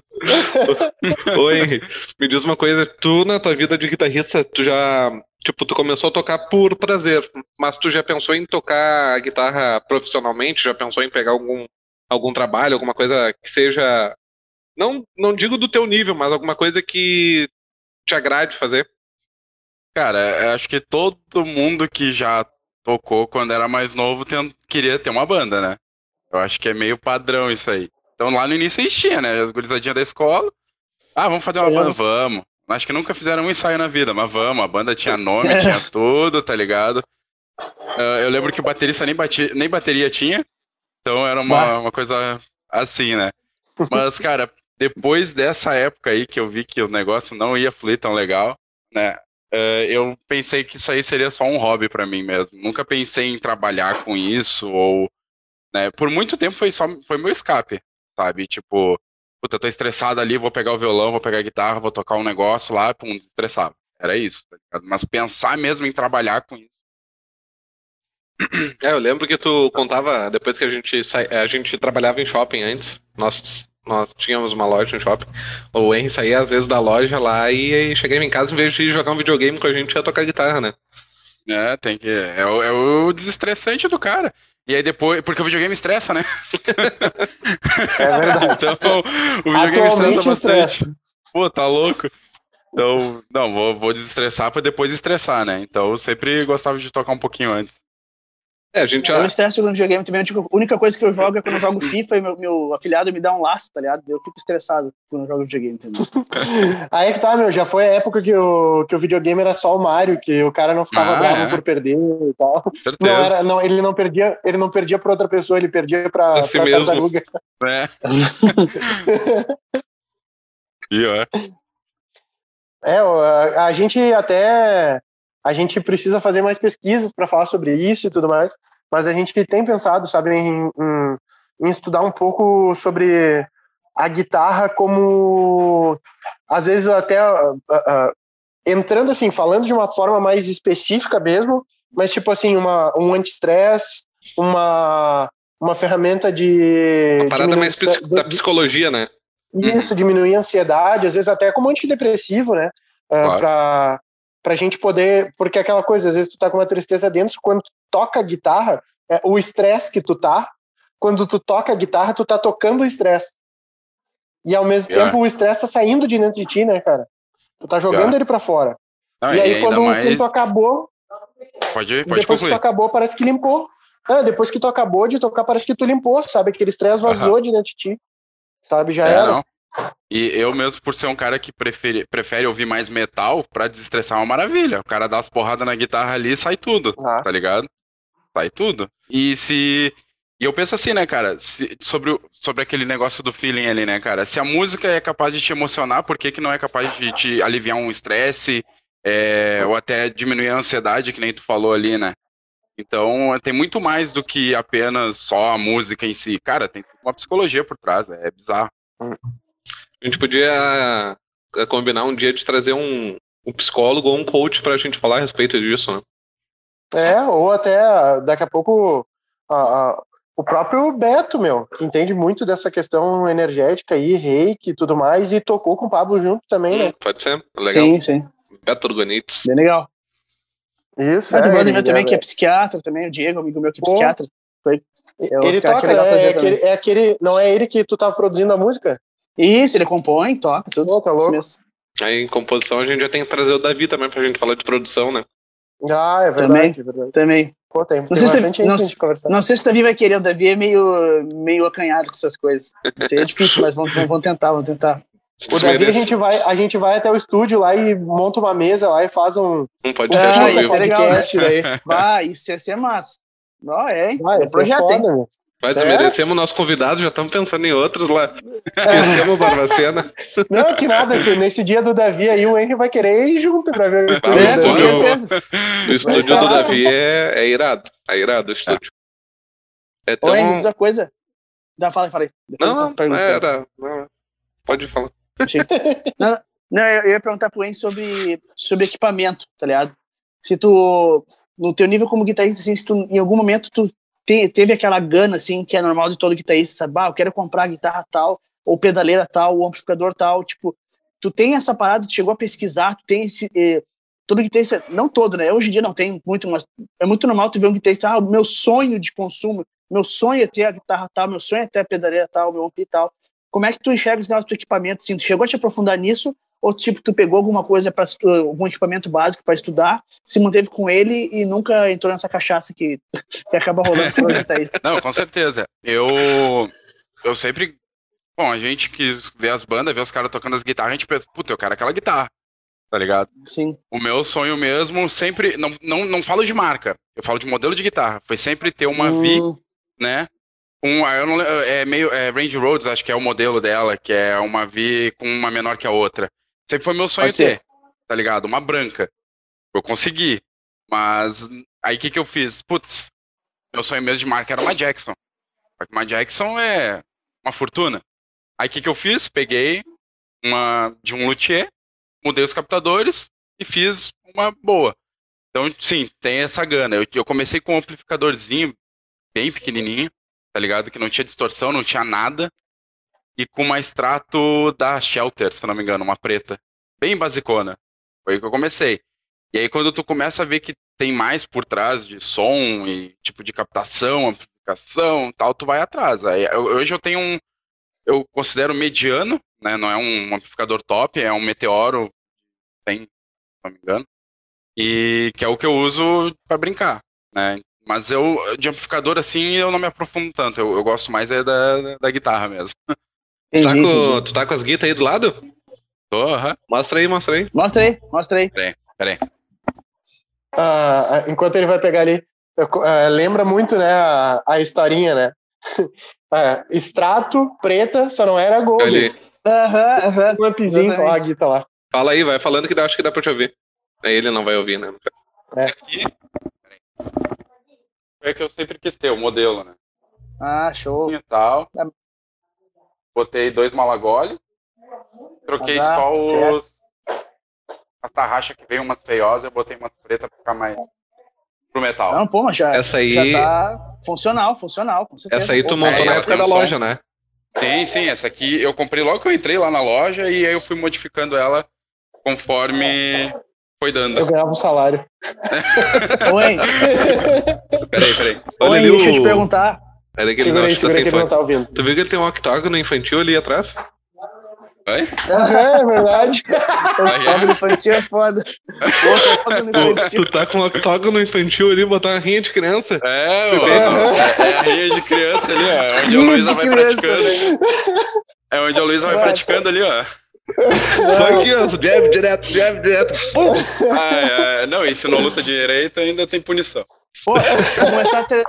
Ô, Henry, me diz uma coisa. Tu, na tua vida de guitarrista, tu já... Tipo, tu começou a tocar por prazer, mas tu já pensou em tocar a guitarra profissionalmente? Já pensou em pegar algum, algum trabalho, alguma coisa que seja... Não, não digo do teu nível, mas alguma coisa que te agrade fazer? Cara, acho que todo mundo que já tocou quando era mais novo tem, queria ter uma banda, né? Eu acho que é meio padrão isso aí. Então lá no início existia, né? As gurizadinhas da escola. Ah, vamos fazer uma Sim. banda? Vamos. Acho que nunca fizeram um ensaio na vida, mas vamos. A banda tinha nome, tinha tudo, tá ligado? Uh, eu lembro que o baterista nem, bati, nem bateria tinha. Então era uma, uma coisa assim, né? Mas, cara, depois dessa época aí que eu vi que o negócio não ia fluir tão legal, né? Uh, eu pensei que isso aí seria só um hobby para mim mesmo. Nunca pensei em trabalhar com isso ou, né, por muito tempo foi só foi meu escape, sabe? Tipo, puta, eu tô estressado ali, vou pegar o violão, vou pegar a guitarra, vou tocar um negócio lá, pum, estressava. Era isso, tá Mas pensar mesmo em trabalhar com isso. É, eu lembro que tu contava, depois que a gente sa... a gente trabalhava em shopping antes, nós nós tínhamos uma loja no shopping. O Henry saía às vezes da loja lá e chegava em casa, em vez de jogar um videogame com a gente, ia tocar guitarra, né? É, tem que. É o, é o desestressante do cara. E aí depois. Porque o videogame estressa, né? É verdade. então, o videogame estressa bastante. Estressa. Pô, tá louco? Então, não, vou, vou desestressar pra depois estressar, né? Então eu sempre gostava de tocar um pouquinho antes. É, a gente já... Eu estresso jogando videogame também. Tipo, a única coisa que eu jogo é quando eu jogo FIFA e meu, meu afiliado me dá um laço, tá ligado? Eu fico estressado quando eu jogo videogame também. Aí que tá, meu. Já foi a época que o, que o videogame era só o Mario, que o cara não ficava ah, bravo é. por perder e tal. Não, era, não, ele não perdia, ele não perdia pra outra pessoa, ele perdia pra, pra si pra mesmo. tartaruga. É. e é. É, a, a gente até a gente precisa fazer mais pesquisas para falar sobre isso e tudo mais, mas a gente tem pensado, sabe, em, em, em estudar um pouco sobre a guitarra como, às vezes até uh, uh, entrando assim, falando de uma forma mais específica mesmo, mas tipo assim, uma, um anti-stress, uma, uma ferramenta de. Uma parada mais da psicologia, né? Isso, diminuir a ansiedade, às vezes até como antidepressivo, né? Uh, claro. Para pra gente poder, porque é aquela coisa, às vezes tu tá com uma tristeza dentro, quando tu toca a guitarra, é, o estresse que tu tá, quando tu toca a guitarra, tu tá tocando o estresse. E ao mesmo yeah. tempo o estresse tá saindo de dentro de ti, né, cara? Tu tá jogando yeah. ele para fora. Não, e aí e quando, mais... quando tu acabou, pode, ir, pode depois concluir. que tu acabou, parece que limpou. Ah, depois que tu acabou de tocar, parece que tu limpou, sabe? Aquele estresse vazou de dentro de ti. Sabe? Já é, era. Não. E eu mesmo, por ser um cara que prefere, prefere ouvir mais metal, pra desestressar é uma maravilha. O cara dá as porradas na guitarra ali e sai tudo, ah. tá ligado? Sai tudo. E se. E eu penso assim, né, cara, se, sobre, sobre aquele negócio do feeling ali, né, cara? Se a música é capaz de te emocionar, por que, que não é capaz de te aliviar um estresse é, ou até diminuir a ansiedade, que nem tu falou ali, né? Então, tem muito mais do que apenas só a música em si. Cara, tem uma psicologia por trás, é bizarro. A gente podia eh, combinar um dia de trazer um, um psicólogo ou um coach pra gente falar a respeito disso, né? É, ou até daqui a pouco a, a, o próprio Beto, meu, que entende muito dessa questão energética aí, reiki e tudo mais, e tocou com o Pablo junto também, hum, né? Pode ser, legal. Sim, sim. Beto Urbanitz. Bem legal. Isso, ah, é. Meu também que é psiquiatra também, o Diego, amigo meu que é psiquiatra. Foi, é ele toca, é, é, aquele, é, aquele, não é ele que tu tava produzindo a música? Isso, ele compõe, toca, tudo. Pô, tá louco. Aí em composição a gente já tem que trazer o Davi também pra gente falar de produção, né? Ah, é verdade. Também. É verdade. também. Pô, tem, não, tem sei se, não, não, sei se o Davi vai querer, o Davi é meio, meio acanhado com essas coisas. Isso aí é difícil, mas vamos, vamos tentar, vamos tentar. O Davi, a gente, vai, a gente vai até o estúdio lá e monta uma mesa lá e faz um, um podcast, ah, isso é legal, né? daí. Vai, isso ia ser massa. Não, é, vai, é projeto, foda, Vai, desmerecemos o nosso convidado, já estamos pensando em outros lá. Esquecemos Barbacena. Não, que nada, assim, nesse dia do Davi aí o Henry vai querer ir junto pra ver o estúdio. É, com certeza. O estúdio do Davi é, é irado. É irado o estúdio. É tão... Ô, Henry, diz uma coisa. Dá, fala, fala aí. Não, não, era. Não, pode falar. Não, não, eu ia perguntar pro Henry sobre, sobre equipamento, tá ligado? Se tu, no teu nível como guitarrista, assim, se tu, em algum momento tu te, teve aquela gana, assim, que é normal de todo guitarrista, sabe? Ah, eu quero comprar guitarra tal, ou pedaleira tal, ou amplificador tal, tipo, tu tem essa parada, tu chegou a pesquisar, tu tem esse... Eh, todo guitarrista, não todo, né? Hoje em dia não tem muito, mas é muito normal tu ver um guitarrista, ah, meu sonho de consumo, meu sonho é ter a guitarra tal, meu sonho é ter a pedaleira tal, meu ampli tal. Como é que tu enxerga os negócios do equipamento, assim, tu chegou a te aprofundar nisso, ou tipo, tu pegou alguma coisa para algum equipamento básico para estudar, se manteve com ele e nunca entrou nessa cachaça que, que acaba rolando com guitarrista. Não, com certeza. Eu eu sempre bom, a gente que vê as bandas, vê os caras tocando as guitarras, a gente pensa, puta, eu quero aquela guitarra. Tá ligado? Sim. O meu sonho mesmo sempre não não não falo de marca, eu falo de modelo de guitarra, foi sempre ter uma hum. V, né? Um, eu não, é meio é Range Roads, acho que é o modelo dela, que é uma V com uma menor que a outra. Sempre foi meu sonho ter, tá ligado? Uma branca. Eu consegui. Mas aí o que, que eu fiz? Putz, meu sonho mesmo de marca era uma Jackson. Uma Jackson é uma fortuna. Aí o que, que eu fiz? Peguei uma de um luthier, mudei os captadores e fiz uma boa. Então, sim, tem essa gana. Eu, eu comecei com um amplificadorzinho bem pequenininho, tá ligado? Que não tinha distorção, não tinha nada e com uma extrato da Shelter, se não me engano, uma preta. Bem basicona. Foi aí que eu comecei. E aí quando tu começa a ver que tem mais por trás de som e tipo de captação, amplificação tal, tu vai atrás. Aí, eu, hoje eu tenho um, eu considero mediano, né? Não é um amplificador top, é um Meteoro, tem, se não me engano. E que é o que eu uso para brincar, né? Mas eu, de amplificador assim, eu não me aprofundo tanto. Eu, eu gosto mais é da, da guitarra mesmo. Tu tá, com, tu tá com as guitas aí do lado? Aham. Mostra aí, mostra aí. Mostra aí, mostra aí. Peraí, peraí. Ah, enquanto ele vai pegar ali, eu, uh, lembra muito, né, a, a historinha, né? uh, extrato, preta, só não era gold. Aham, aham. Um upzinho com a guita lá. Fala aí, vai falando que dá, acho que dá pra te ouvir. Aí ele não vai ouvir, né? É. Aqui. É que eu sempre quis ter o modelo, né? Ah, show. E tal. Botei dois malagoli. Troquei Azar, só os. Certo. As tarraxas que veio umas feiosas, eu botei umas pretas pra ficar mais pro metal. Não, pô, mas já, Essa aí... já tá funcional, funcional, com certeza. Essa aí tu montou é, na época da loja, né? Sim, sim, essa aqui eu comprei logo que eu entrei lá na loja e aí eu fui modificando ela conforme foi dando. Eu ganhava um salário. Oi. peraí, peraí. Olha Oi, deixa eu te perguntar. É daquele segura aí, segura que ele não tá ouvindo. Tu viu que ele tem um octógono infantil ali atrás? Oi? é verdade. octógono infantil é foda. Tu, tu tá com um octógono infantil ali, botar uma rinha de criança? É, ó, é, é a rinha de criança ali, ó. É onde a Luísa vai praticando. É onde a Luísa vai praticando ali, ó. Só aqui, ó, jab direto, jab direto. Ah, é, não, e se não luta direito, ainda tem punição. Pô, começar a ter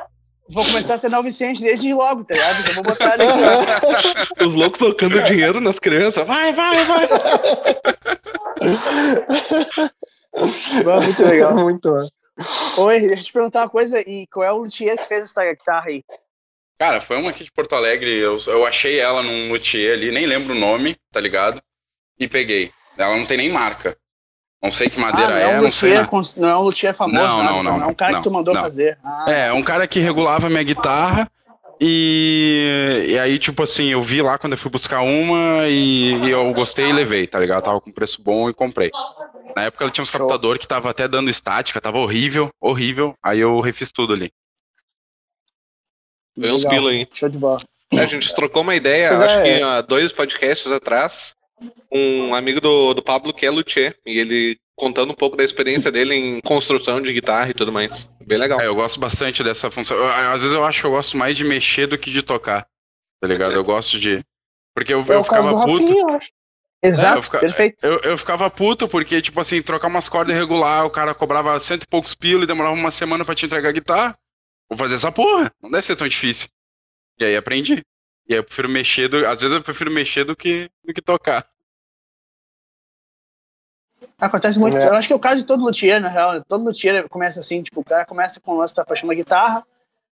vou começar a o Vicente desde logo, tá ligado? Eu vou botar ali. Os loucos tocando dinheiro nas crianças. Vai, vai, vai. muito legal. Muito. Oi, deixa eu te perguntar uma coisa. E qual é o luthier que fez essa guitarra aí? Cara, foi uma aqui de Porto Alegre. Eu, eu achei ela num luthier ali, nem lembro o nome, tá ligado? E peguei. Ela não tem nem marca. Não sei que madeira ah, não é, é um não sei. Não é um luthier famoso, não, não, não, não. É um cara não, que tu mandou não. fazer. Ah, é, um cara que regulava minha guitarra. E, e aí, tipo assim, eu vi lá quando eu fui buscar uma e, e eu gostei e levei, tá ligado? Tava com preço bom e comprei. Na época ela tinha uns captadores que tava até dando estática, tava horrível, horrível. Aí eu refiz tudo ali. Foi uns pila, hein? Show de bola. É, a gente trocou uma ideia, pois acho é. que há dois podcasts atrás, um amigo do, do Pablo que é luthier, e ele contando um pouco da experiência dele em construção de guitarra e tudo mais. Bem legal. É, eu gosto bastante dessa função. Eu, às vezes eu acho que eu gosto mais de mexer do que de tocar. Tá ligado? É. Eu gosto de. Porque eu, é eu ficava puto. Rafinha, eu Exato, é, eu ficava, perfeito. Eu, eu ficava puto porque, tipo assim, trocar umas cordas irregular, o cara cobrava cento e poucos pila e demorava uma semana para te entregar a guitarra. Vou fazer essa porra. Não deve ser tão difícil. E aí aprendi. E aí eu prefiro mexer do. Às vezes eu prefiro mexer do que, do que tocar. Acontece muito. É. Eu acho que é o caso de todo luthier, na real. Todo luthier começa assim, tipo, o cara começa com o lance da paixão da guitarra,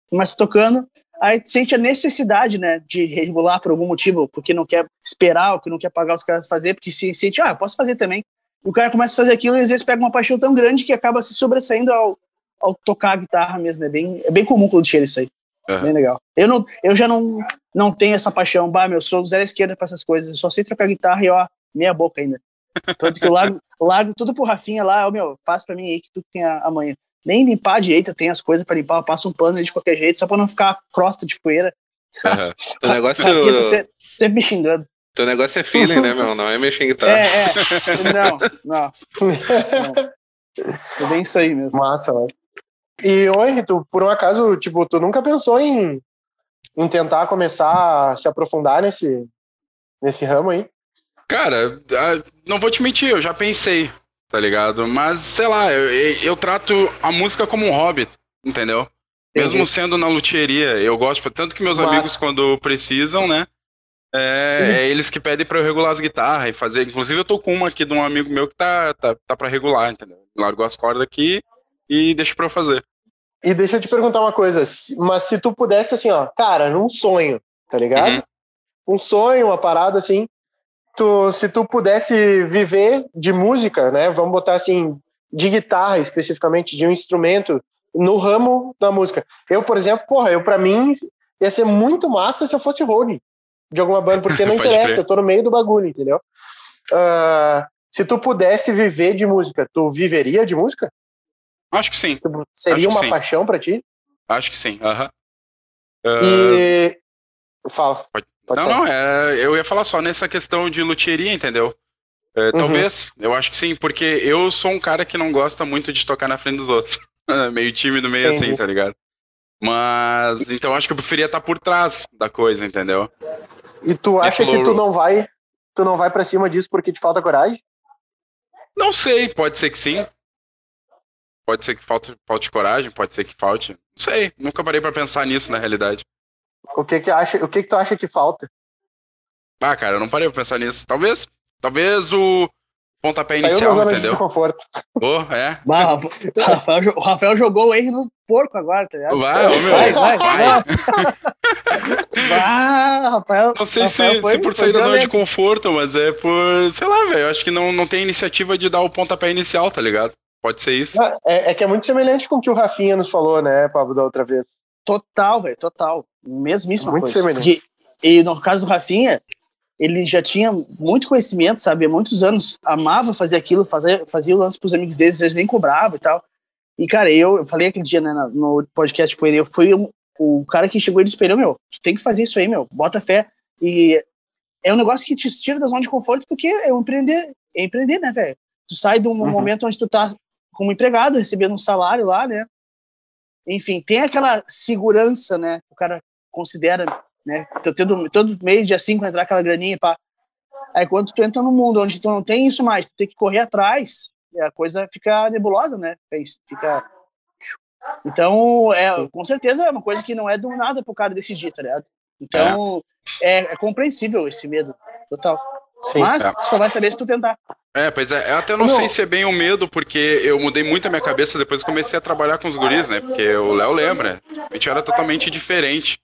começa tocando, aí sente a necessidade, né, de regular por algum motivo, porque não quer esperar, ou que não quer pagar os caras fazer, porque se sente, ah, eu posso fazer também. E o cara começa a fazer aquilo e às vezes pega uma paixão tão grande que acaba se sobressaindo ao, ao tocar a guitarra mesmo. É bem, é bem comum com o luthier isso aí. Uhum. Bem legal. Eu, não, eu já não, não tenho essa paixão, bah, meu, sou zero esquerda pra essas coisas, eu só sei trocar guitarra e ó, meia boca ainda. Tanto que eu largo, largo tudo pro Rafinha lá, ó, meu, faz pra mim aí que tu tem amanhã. Nem limpar direito, tem as coisas pra limpar, eu passo um pano de qualquer jeito, só pra não ficar crosta de poeira. Uhum. o negócio é. Sempre, sempre me xingando. Teu negócio é feeling, né, meu? Não é mexer em guitarra. É, é. Não, não. não. É bem isso aí mesmo. Massa, massa. E, oi, tu, por um acaso, tipo, tu nunca pensou em, em tentar começar a se aprofundar nesse, nesse ramo aí? Cara, não vou te mentir, eu já pensei, tá ligado? Mas, sei lá, eu, eu trato a música como um hobby, entendeu? Entendi. Mesmo sendo na luthieria, eu gosto, tanto que meus Nossa. amigos, quando precisam, né? É, uhum. é, eles que pedem pra eu regular as guitarras e fazer. Inclusive, eu tô com uma aqui de um amigo meu que tá, tá, tá pra regular, entendeu? Largou as cordas aqui e deixa pra eu fazer. E deixa eu te perguntar uma coisa, mas se tu pudesse, assim, ó, cara, num sonho, tá ligado? Uhum. Um sonho, uma parada assim, tu, se tu pudesse viver de música, né? Vamos botar assim, de guitarra especificamente, de um instrumento no ramo da música. Eu, por exemplo, porra, eu para mim ia ser muito massa se eu fosse Rony de alguma banda, porque não interessa, eu tô no meio do bagulho, entendeu? Uh, se tu pudesse viver de música, tu viveria de música? Acho que sim. Tipo, seria uma paixão para ti? Acho que sim. Uh... E fala. Pode, Pode não, falar. não, é, eu ia falar só nessa questão de luthieria, entendeu? É, uhum. Talvez, eu acho que sim, porque eu sou um cara que não gosta muito de tocar na frente dos outros. meio tímido, meio assim, Entendi. assim, tá ligado? Mas, então acho que eu preferia estar por trás da coisa, entendeu? E tu acha que tu não vai, tu não vai para cima disso porque te falta coragem? Não sei, pode ser que sim. Pode ser que falte, falte coragem, pode ser que falte. Não sei, nunca parei para pensar nisso na realidade. O que que acha, o que que tu acha que falta? Ah, cara, eu não parei pra pensar nisso. Talvez, talvez o pontapé inicial, entendeu? De conforto. Oh, é. Bah, o, Rafael, o Rafael jogou o erro no porco agora, tá ligado? Vai, ô, meu, vai, vai, vai. vai. Rafael, não sei Rafael se, foi, se por sair da zona de conforto, mas é por, sei lá, velho, acho que não, não tem iniciativa de dar o pontapé inicial, tá ligado? Pode ser isso. É, é que é muito semelhante com o que o Rafinha nos falou, né, Pablo, da outra vez. Total, velho, total. Mesmíssima muito coisa. Porque, e no caso do Rafinha, ele já tinha muito conhecimento, sabe? Há muitos anos amava fazer aquilo, fazia, fazia o lance pros amigos deles, às vezes nem cobrava e tal. E, cara, eu, eu falei aquele dia né, no podcast com ele, eu fui um, o cara que chegou e disse pra meu, tu tem que fazer isso aí, meu, bota fé. E é um negócio que te tira da zona de conforto, porque é um empreender, é empreender, né, velho? Tu sai de um uhum. momento onde tu tá como empregado, recebendo um salário lá, né? Enfim, tem aquela segurança, né? O cara considera, né? Todo, todo mês, dia 5, entrar aquela graninha, pá. Aí quando tu entra no mundo onde tu não tem isso mais, tu tem que correr atrás, a coisa fica nebulosa, né? Fica Então, é, com certeza é uma coisa que não é do nada pro cara decidir, tá ligado? Então, é, é, é compreensível esse medo, total. Sim, Mas é. só vai saber se tu tentar. É, pois é. Eu até não, não, sei se é bem o medo, porque eu mudei muito a minha cabeça depois que comecei a trabalhar com os guris, né? Porque o Léo lembra, a gente era totalmente diferente.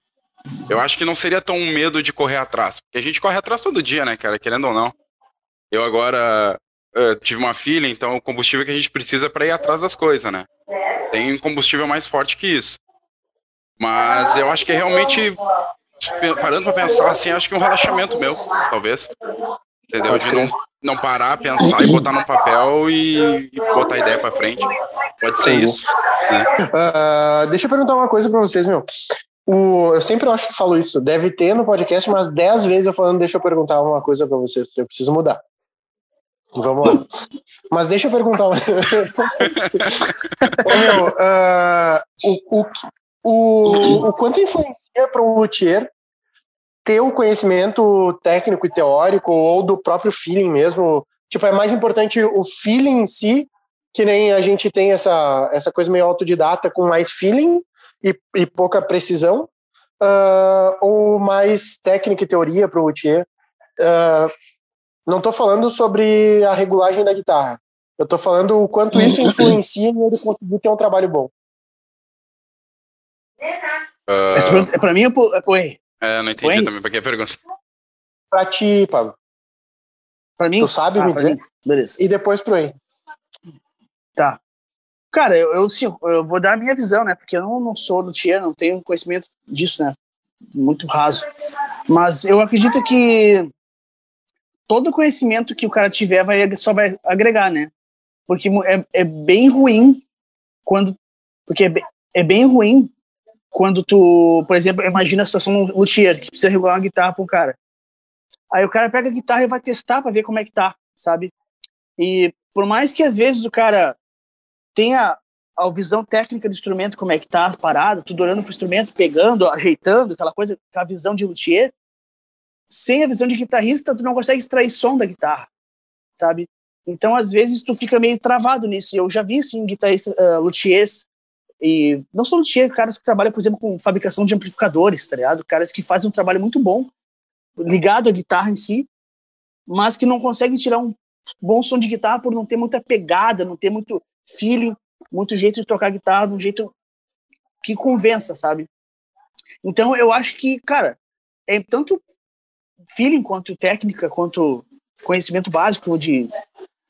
Eu acho que não seria tão um medo de correr atrás. Porque a gente corre atrás todo dia, né, cara? Querendo ou não. Eu agora uh, tive uma filha, então o combustível que a gente precisa para ir atrás das coisas, né? Tem combustível mais forte que isso. Mas eu acho que é realmente, parando para pensar assim, acho que um relaxamento meu, talvez. Entendeu? De não, não parar, pensar e botar no papel e, e botar a ideia para frente. Pode ser isso. Né? Uh, deixa eu perguntar uma coisa para vocês, meu. O, eu sempre acho que falo isso. Deve ter no podcast umas 10 vezes eu falando, deixa eu perguntar uma coisa para vocês. Eu preciso mudar. Vamos lá. Mas deixa eu perguntar. Ô, meu, uh, o, o, o, o quanto influencia para um luthier ter o conhecimento técnico e teórico ou do próprio feeling mesmo? Tipo, é mais importante o feeling em si, que nem a gente tem essa, essa coisa meio autodidata com mais feeling e, e pouca precisão, uh, ou mais técnica e teoria para o luthier? Uh, não estou falando sobre a regulagem da guitarra. Eu estou falando o quanto isso influencia em ele conseguir ter um trabalho bom. Uh... Para mim, é Oi. É, não entendi Oi? também para que a pergunta. Para ti, Pablo. Para mim? Tu sabe ah, me dizer? Mim. Beleza. E depois pro aí. Tá. Cara, eu, eu, sim, eu vou dar a minha visão, né? Porque eu não, não sou luthier, não tenho conhecimento disso, né? Muito raso. Mas eu acredito que todo conhecimento que o cara tiver vai só vai agregar, né? Porque é, é bem ruim quando porque é, é bem ruim quando tu, por exemplo, imagina a situação no luthier que precisa regular uma guitarra para um cara. Aí o cara pega a guitarra e vai testar para ver como é que tá, sabe? E por mais que às vezes o cara tenha a visão técnica do instrumento, como é que tá parado, tudo olhando pro instrumento, pegando, ajeitando, aquela coisa, a visão de luthier, sem a visão de guitarrista, tu não consegue extrair som da guitarra, sabe? Então, às vezes, tu fica meio travado nisso. Eu já vi, assim, guitarristas, uh, luthiers, e não só luthier, caras que trabalham, por exemplo, com fabricação de amplificadores, tá ligado? Caras que fazem um trabalho muito bom, ligado à guitarra em si, mas que não conseguem tirar um bom som de guitarra por não ter muita pegada, não ter muito feeling, muito jeito de tocar guitarra, um jeito que convença, sabe? Então, eu acho que, cara, é tanto feeling, quanto técnica, quanto conhecimento básico de,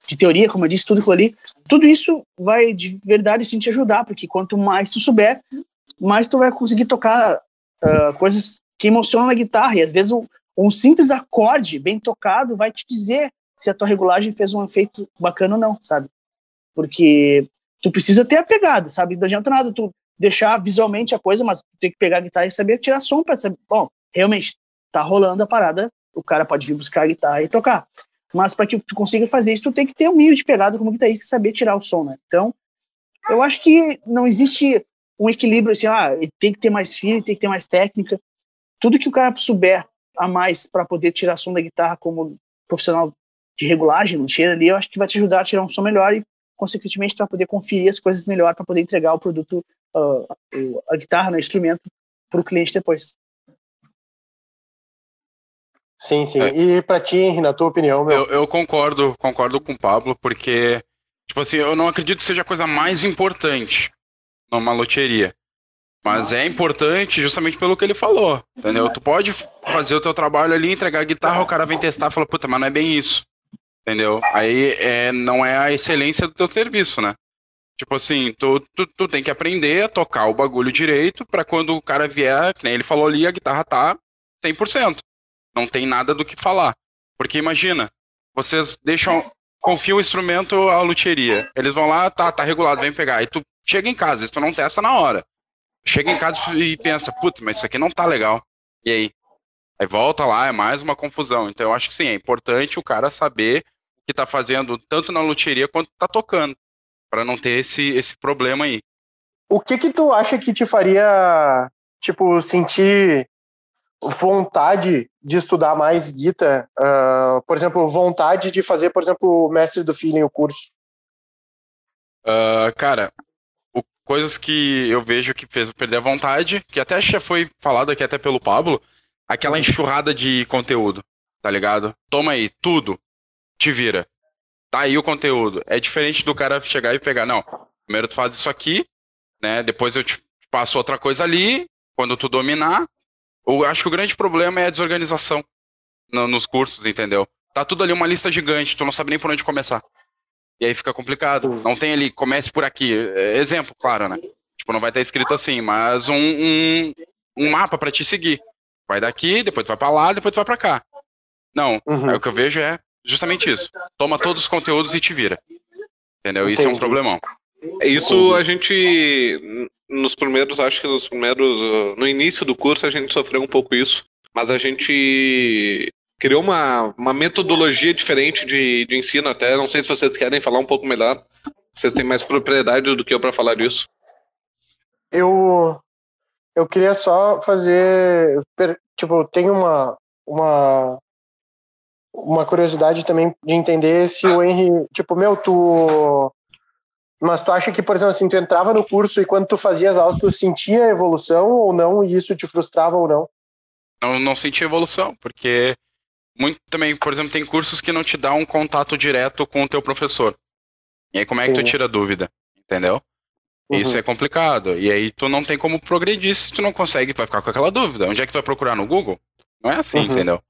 de teoria, como eu disse, tudo aquilo ali, tudo isso vai de verdade sim te ajudar, porque quanto mais tu souber, mais tu vai conseguir tocar uh, coisas que emocionam na guitarra, e às vezes um, um simples acorde bem tocado vai te dizer se a tua regulagem fez um efeito bacana ou não, sabe? Porque tu precisa ter a pegada, sabe? Não adianta nada tu deixar visualmente a coisa, mas tem que pegar a guitarra e saber tirar som para saber, bom, realmente tá rolando a parada, o cara pode vir buscar a guitarra e tocar. Mas para que tu consiga fazer isso, tu tem que ter um mínimo de pegada como guitarrista e saber tirar o som, né? Então, eu acho que não existe um equilíbrio assim, ah, tem que ter mais fio, tem que ter mais técnica. Tudo que o cara souber a mais para poder tirar som da guitarra como profissional de regulagem, tira ali, eu acho que vai te ajudar a tirar um som melhor e, consequentemente, tu vai poder conferir as coisas melhor para poder entregar o produto, uh, a guitarra, né, o instrumento, para o cliente depois. Sim, sim. É. E para ti, na tua opinião, meu? Eu, eu, concordo, concordo com o Pablo, porque, tipo assim, eu não acredito que seja a coisa mais importante numa loteria. Mas é importante justamente pelo que ele falou, entendeu? Tu pode fazer o teu trabalho ali, entregar a guitarra, o cara vem testar e fala, puta, mas não é bem isso, entendeu? Aí é, não é a excelência do teu serviço, né? Tipo assim, tu, tu, tu tem que aprender a tocar o bagulho direito para quando o cara vier, que nem ele falou ali, a guitarra tá 100%. Não tem nada do que falar. Porque imagina, vocês deixam, confiam o instrumento à luthieria. Eles vão lá, tá, tá regulado, vem pegar. E tu chega em casa, isso tu não testa na hora. Chega em casa e pensa, puta, mas isso aqui não tá legal. E aí? Aí volta lá, é mais uma confusão. Então eu acho que sim, é importante o cara saber o que tá fazendo tanto na luthieria quanto tá tocando. para não ter esse, esse problema aí. O que que tu acha que te faria, tipo, sentir vontade de estudar mais guita, uh, por exemplo, vontade de fazer, por exemplo, o mestre do feeling o curso? Uh, cara, o, coisas que eu vejo que fez eu perder a vontade, que até já foi falado aqui até pelo Pablo, aquela enxurrada de conteúdo, tá ligado? Toma aí, tudo, te vira. Tá aí o conteúdo. É diferente do cara chegar e pegar, não, primeiro tu faz isso aqui, né? Depois eu te passo outra coisa ali, quando tu dominar. Eu acho que o grande problema é a desorganização no, nos cursos, entendeu? Tá tudo ali uma lista gigante, tu não sabe nem por onde começar. E aí fica complicado. Não tem ali, comece por aqui. É, exemplo, claro, né? Tipo, não vai estar escrito assim, mas um, um, um mapa para te seguir. Vai daqui, depois tu vai para lá, depois tu vai para cá. Não, uhum. o que eu vejo é justamente isso. Toma todos os conteúdos e te vira. Entendeu? Isso é um problemão. Isso a gente, nos primeiros, acho que nos primeiros, no início do curso a gente sofreu um pouco isso, mas a gente criou uma, uma metodologia diferente de, de ensino até. Não sei se vocês querem falar um pouco melhor. Vocês têm mais propriedade do que eu para falar disso. Eu eu queria só fazer tipo tem uma uma uma curiosidade também de entender se o Henry tipo meu tu mas tu acha que por exemplo assim tu entrava no curso e quando tu fazia as aulas tu sentia evolução ou não e isso te frustrava ou não não, não sentia evolução porque muito também, por exemplo, tem cursos que não te dão um contato direto com o teu professor. E aí como é que Sim. tu tira dúvida? Entendeu? Uhum. Isso é complicado. E aí tu não tem como progredir se tu não consegue, tu vai ficar com aquela dúvida. Onde é que tu vai procurar no Google? Não é assim, uhum. entendeu?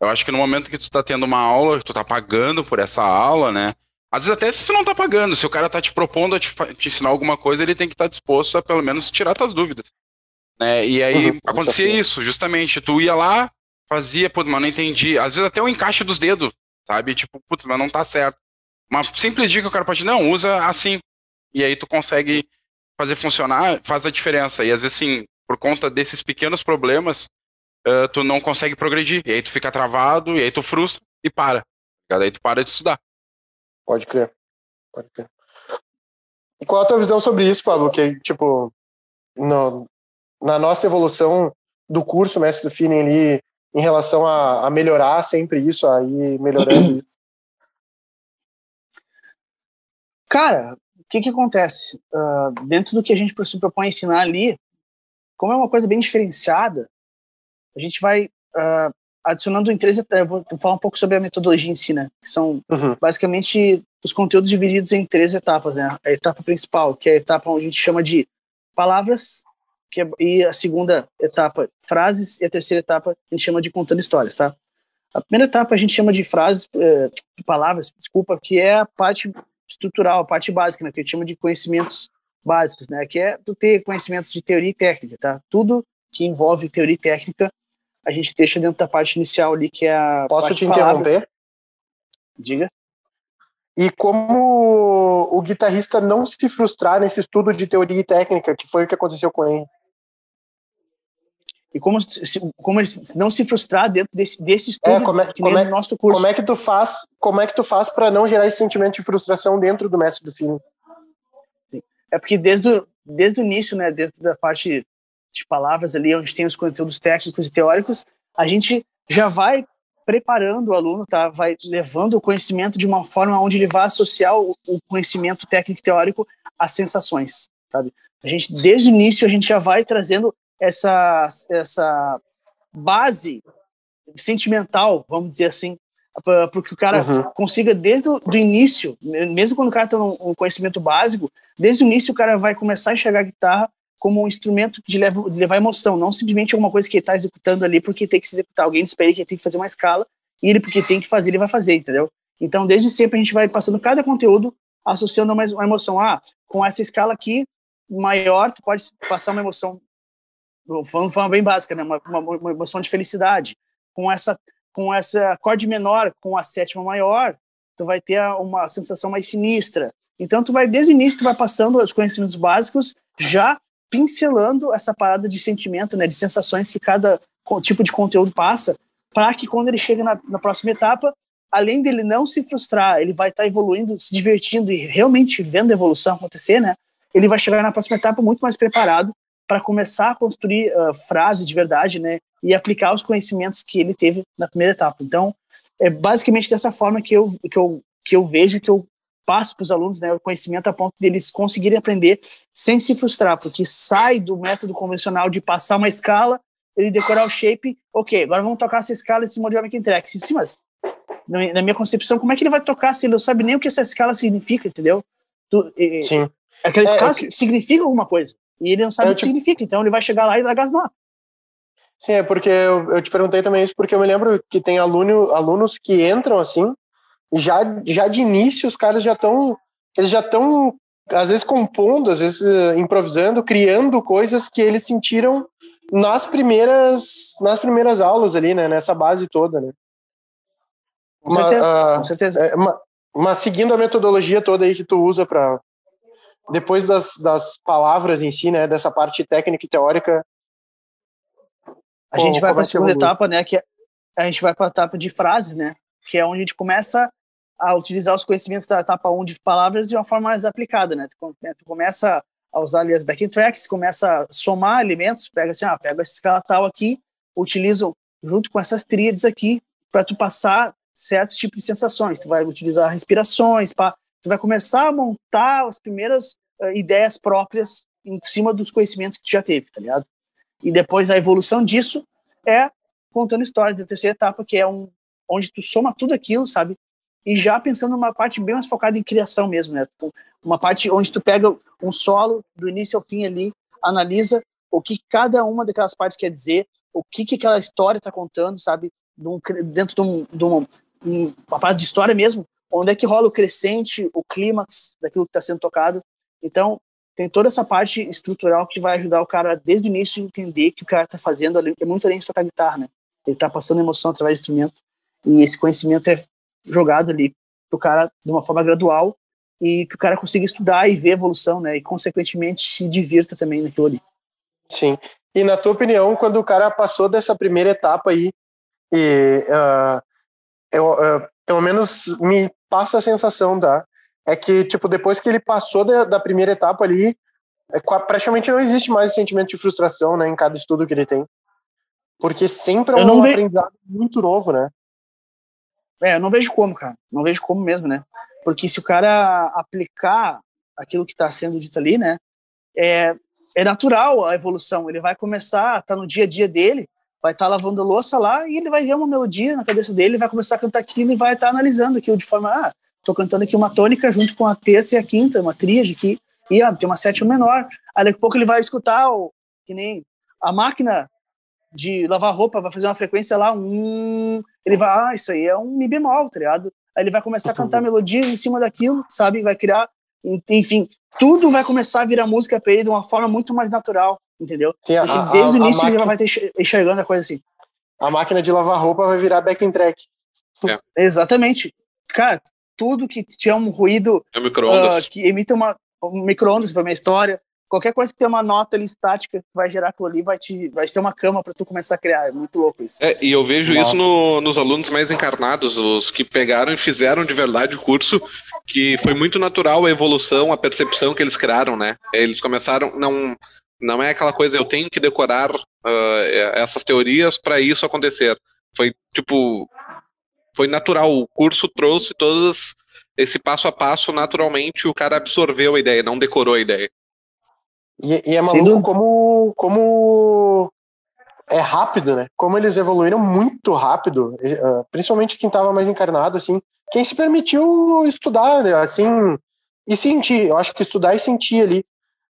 Eu acho que no momento que tu tá tendo uma aula, tu tá pagando por essa aula, né? Às vezes até se tu não tá pagando, se o cara tá te propondo a te, te ensinar alguma coisa, ele tem que estar tá disposto a pelo menos tirar tuas dúvidas. Né? E aí uhum. acontecia isso, justamente. Tu ia lá, fazia, putz, mas não entendi. Às vezes até o encaixe dos dedos, sabe? Tipo, putz, mas não tá certo. Uma simples dica que o cara pode, não, usa assim. E aí tu consegue fazer funcionar, faz a diferença. E às vezes, sim, por conta desses pequenos problemas, uh, tu não consegue progredir. E aí tu fica travado, e aí tu frustra e para. E aí tu para de estudar. Pode crer. Pode crer. E qual a tua visão sobre isso, Pablo? Que, tipo, no, na nossa evolução do curso Mestre do Feeling ali, em relação a, a melhorar sempre isso, a ir melhorando isso? Cara, o que que acontece? Uh, dentro do que a gente se propõe a ensinar ali, como é uma coisa bem diferenciada, a gente vai uh, adicionando em três etapas. Vou falar um pouco sobre a metodologia em si, né? Que são uhum. basicamente os conteúdos divididos em três etapas, né? A etapa principal, que é a etapa onde a gente chama de palavras, que é, e a segunda etapa, frases, e a terceira etapa a gente chama de contando histórias, tá? A primeira etapa a gente chama de frases, eh, palavras, desculpa, que é a parte estrutural, a parte básica, né, que a gente chama de conhecimentos básicos, né, que é tu ter conhecimentos de teoria e técnica, tá? Tudo que envolve teoria e técnica, a gente deixa dentro da parte inicial ali, que é a Posso te interromper? Diga. E como o guitarrista não se frustrar nesse estudo de teoria e técnica, que foi o que aconteceu com ele? e como, como ele não se frustrar dentro desse, desse estudo é, como é, como é, nosso curso. Como é que tu faz, como é que tu faz para não gerar esse sentimento de frustração dentro do mestre do filme? É porque desde o, desde o início, né, desde a parte de palavras ali, onde tem os conteúdos técnicos e teóricos, a gente já vai preparando o aluno, tá? Vai levando o conhecimento de uma forma onde ele vai associar o, o conhecimento técnico e teórico às sensações, sabe? A gente desde o início a gente já vai trazendo essa, essa base sentimental, vamos dizer assim, para que o cara uhum. consiga desde o do início, mesmo quando o cara tem um, um, conhecimento básico, desde o início o cara vai começar a enxergar a guitarra como um instrumento de, leva, de levar emoção, não simplesmente alguma coisa que ele está executando ali porque tem que se executar. Alguém espera que ele tem que fazer uma escala e ele porque tem que fazer, ele vai fazer, entendeu? Então, desde sempre a gente vai passando cada conteúdo associando uma, emoção. Ah, com essa escala aqui maior, tu pode passar uma emoção falando de forma bem básica, né? Uma, uma, uma, emoção de felicidade. Com essa, com essa acorde menor, com a sétima maior, tu vai ter uma sensação mais sinistra. Então, tu vai, desde o início, tu vai passando os conhecimentos básicos, já pincelando essa parada de sentimento, né? De sensações que cada tipo de conteúdo passa, para que quando ele chega na, na, próxima etapa, além dele não se frustrar, ele vai estar tá evoluindo, se divertindo e realmente vendo a evolução acontecer, né? Ele vai chegar na próxima etapa muito mais preparado para começar a construir uh, frases de verdade, né, e aplicar os conhecimentos que ele teve na primeira etapa. Então, é basicamente dessa forma que eu que eu que eu vejo que eu passa para os alunos né, o conhecimento a ponto deles conseguirem aprender sem se frustrar, porque sai do método convencional de passar uma escala, ele decorar o shape, ok, agora vamos tocar essa escala esse modelo Making Track. Sim, mas na minha concepção, como é que ele vai tocar se ele não sabe nem o que essa escala significa, entendeu? Tu, Sim. Aquela é, escala é que... significa alguma coisa, e ele não sabe é, o que tipo... significa, então ele vai chegar lá e largar as notas. Sim, é porque eu, eu, te perguntei também isso, porque eu me lembro que tem aluno, alunos que entram assim, já, já de início os caras já estão, eles já estão, às vezes compondo, às vezes eh, improvisando, criando coisas que eles sentiram nas primeiras, nas primeiras aulas ali, né, nessa base toda, né. Com certeza, uh, com certeza. É, mas seguindo a metodologia toda aí que tu usa para depois das, das palavras em si, né, dessa parte técnica e teórica, a gente vai para a é segunda etapa, né? Que é, a gente vai para a etapa de frases, né? Que é onde a gente começa a utilizar os conhecimentos da etapa 1 de palavras de uma forma mais aplicada, né? Tu, né, tu começa a usar ali as backing tracks, começa a somar elementos, pega assim, ah, pega essa escala tal aqui, utilizo junto com essas tríades aqui para tu passar certos tipos de sensações. Tu vai utilizar respirações, pá, tu vai começar a montar as primeiras uh, ideias próprias em cima dos conhecimentos que tu já teve, tá ligado? E depois a evolução disso é contando histórias da terceira etapa, que é um onde tu soma tudo aquilo, sabe? E já pensando numa parte bem mais focada em criação mesmo, né? Uma parte onde tu pega um solo do início ao fim ali, analisa o que cada uma daquelas partes quer dizer, o que, que aquela história está contando, sabe? dentro de, um, de uma, uma parte de história mesmo, onde é que rola o crescente, o clímax daquilo que está sendo tocado. Então, tem toda essa parte estrutural que vai ajudar o cara desde o início a entender que o cara está fazendo ali, é muito além de tocar guitarra, né? Ele está passando emoção através do instrumento e esse conhecimento é jogado ali pro cara de uma forma gradual e que o cara consiga estudar e ver a evolução, né? E consequentemente se divirta também naquilo ali. Sim. E na tua opinião, quando o cara passou dessa primeira etapa aí e uh, eu, uh, pelo menos me passa a sensação da é que, tipo, depois que ele passou da, da primeira etapa ali, é, praticamente não existe mais esse sentimento de frustração, né, em cada estudo que ele tem. Porque sempre é um ve... aprendizado muito novo, né? É, eu não vejo como, cara. Não vejo como mesmo, né? Porque se o cara aplicar aquilo que está sendo dito ali, né, é, é natural a evolução. Ele vai começar, tá no dia a dia dele, vai estar tá lavando louça lá e ele vai ver uma melodia na cabeça dele, vai começar a cantar aquilo e vai estar tá analisando aquilo de forma, ah, Estou cantando aqui uma tônica junto com a terça e a quinta, uma tríade aqui, e ah, tem uma sétima menor. Aí daqui a pouco ele vai escutar o, que nem a máquina de lavar roupa vai fazer uma frequência lá, um, ele vai, ah, isso aí é um mi bemol, tá ligado? Aí ele vai começar a cantar melodia em cima daquilo, sabe? Vai criar, enfim, tudo vai começar a virar música para ele de uma forma muito mais natural, entendeu? Sim, a, desde a, o início máquina, ele vai ter enxergando a coisa assim. A máquina de lavar roupa vai virar backing track. É. Exatamente. Cara, tudo que tinha um ruído é uh, que emita uma um micro-ondas para minha história, qualquer coisa que tenha uma nota ali estática que vai gerar aquilo ali, vai, te, vai ser uma cama para tu começar a criar. É muito louco isso. É, e eu vejo Nossa. isso no, nos alunos mais encarnados, os que pegaram e fizeram de verdade o curso, que foi muito natural a evolução, a percepção que eles criaram, né? Eles começaram, não, não é aquela coisa, eu tenho que decorar uh, essas teorias para isso acontecer. Foi tipo, foi natural. O curso trouxe todos esse passo a passo naturalmente. O cara absorveu a ideia, não decorou a ideia. E, e é maluco como, como é rápido, né? Como eles evoluíram muito rápido, eh, principalmente quem estava mais encarnado, assim. Quem se permitiu estudar, né? assim, e sentir. Eu acho que estudar e sentir ali.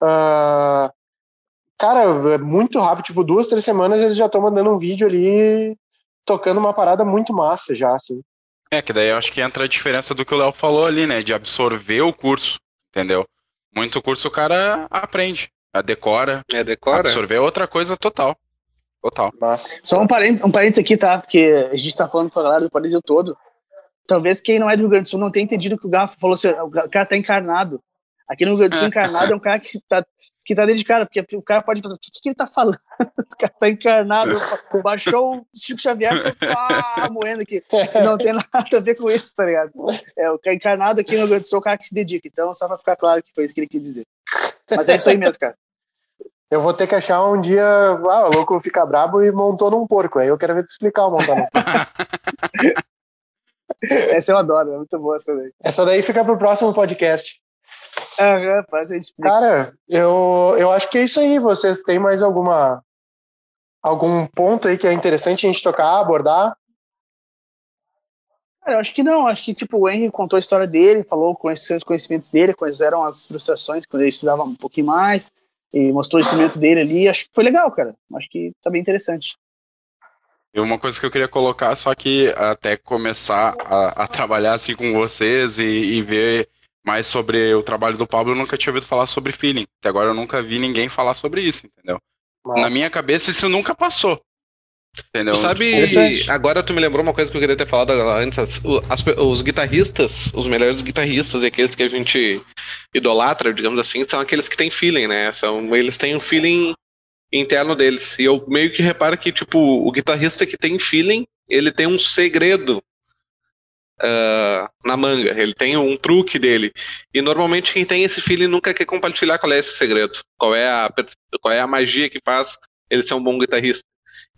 Uh, cara, é muito rápido, tipo, duas, três semanas eles já estão mandando um vídeo ali tocando uma parada muito massa já, assim. É, que daí eu acho que entra a diferença do que o Léo falou ali, né? De absorver o curso, entendeu? Muito curso o cara aprende, a decora. É, decora. Absorver é outra coisa total. Total. Massa. Só um parênteses, um parênteses aqui, tá? Porque a gente tá falando com a galera do Brasil todo. Talvez quem não é do Rio Grande do Sul não tenha entendido que o Garfo falou assim, o cara tá encarnado. Aqui no Rio Grande do Sul, encarnado é um cara que tá que tá dentro de cara, porque o cara pode pensar, o que, que ele tá falando? O cara tá encarnado, baixou o Chico Xavier, tá moendo aqui. Não tem nada a ver com isso, tá ligado? É, o cara encarnado aqui no Grande Sul é o cara que se dedica. Então, só pra ficar claro que foi isso que ele quis dizer. Mas é isso aí mesmo, cara. Eu vou ter que achar um dia, ah, o louco fica brabo e montou num porco. Aí eu quero ver tu explicar o montar num porco. essa eu adoro, é muito boa essa daí. Essa daí fica pro próximo podcast. Aham, faz a gente Cara, eu, eu acho que é isso aí. Vocês têm mais alguma algum ponto aí que é interessante a gente tocar, abordar? Cara, eu acho que não. Acho que tipo o Henry contou a história dele, falou com os conhecimentos dele, quais eram as frustrações quando ele estudava um pouquinho mais e mostrou o instrumento dele ali. Acho que foi legal, cara. Acho que tá bem interessante. E uma coisa que eu queria colocar, só que até começar a, a trabalhar assim com vocês e, e, ver mais sobre o trabalho do Pablo, eu nunca tinha ouvido falar sobre feeling. Até agora eu nunca vi ninguém falar sobre isso, entendeu? Nossa. Na minha cabeça isso nunca passou. Entendeu? Tu sabe, agora tu me lembrou uma coisa que eu queria ter falado antes. As, os guitarristas, os melhores guitarristas e aqueles que a gente idolatra, digamos assim, são aqueles que têm feeling, né? São, eles têm um feeling interno deles. E eu meio que reparo que, tipo, o guitarrista que tem feeling, ele tem um segredo uh, na manga. Ele tem um truque dele. E normalmente quem tem esse feeling nunca quer compartilhar qual é esse segredo. Qual é a, qual é a magia que faz ele ser um bom guitarrista.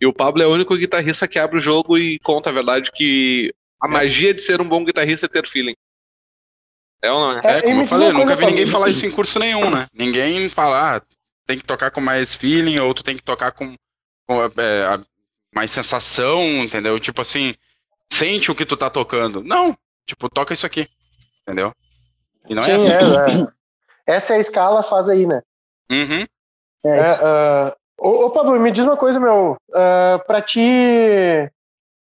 E o Pablo é o único guitarrista que abre o jogo e conta a verdade que a é. magia de ser um bom guitarrista é ter feeling. É ou não é? É, como eu falei, eu nunca vi ninguém falar isso em curso nenhum, né? Ninguém falar, ah, tem que tocar com mais feeling, ou tu tem que tocar com, com é, mais sensação, entendeu? Tipo assim, sente o que tu tá tocando. Não, tipo, toca isso aqui, entendeu? E não é Sim, é assim. É, Essa é a escala, faz aí, né? Uhum. É, uh, ô, ô, Pablo, me diz uma coisa, meu. Uh, pra ti,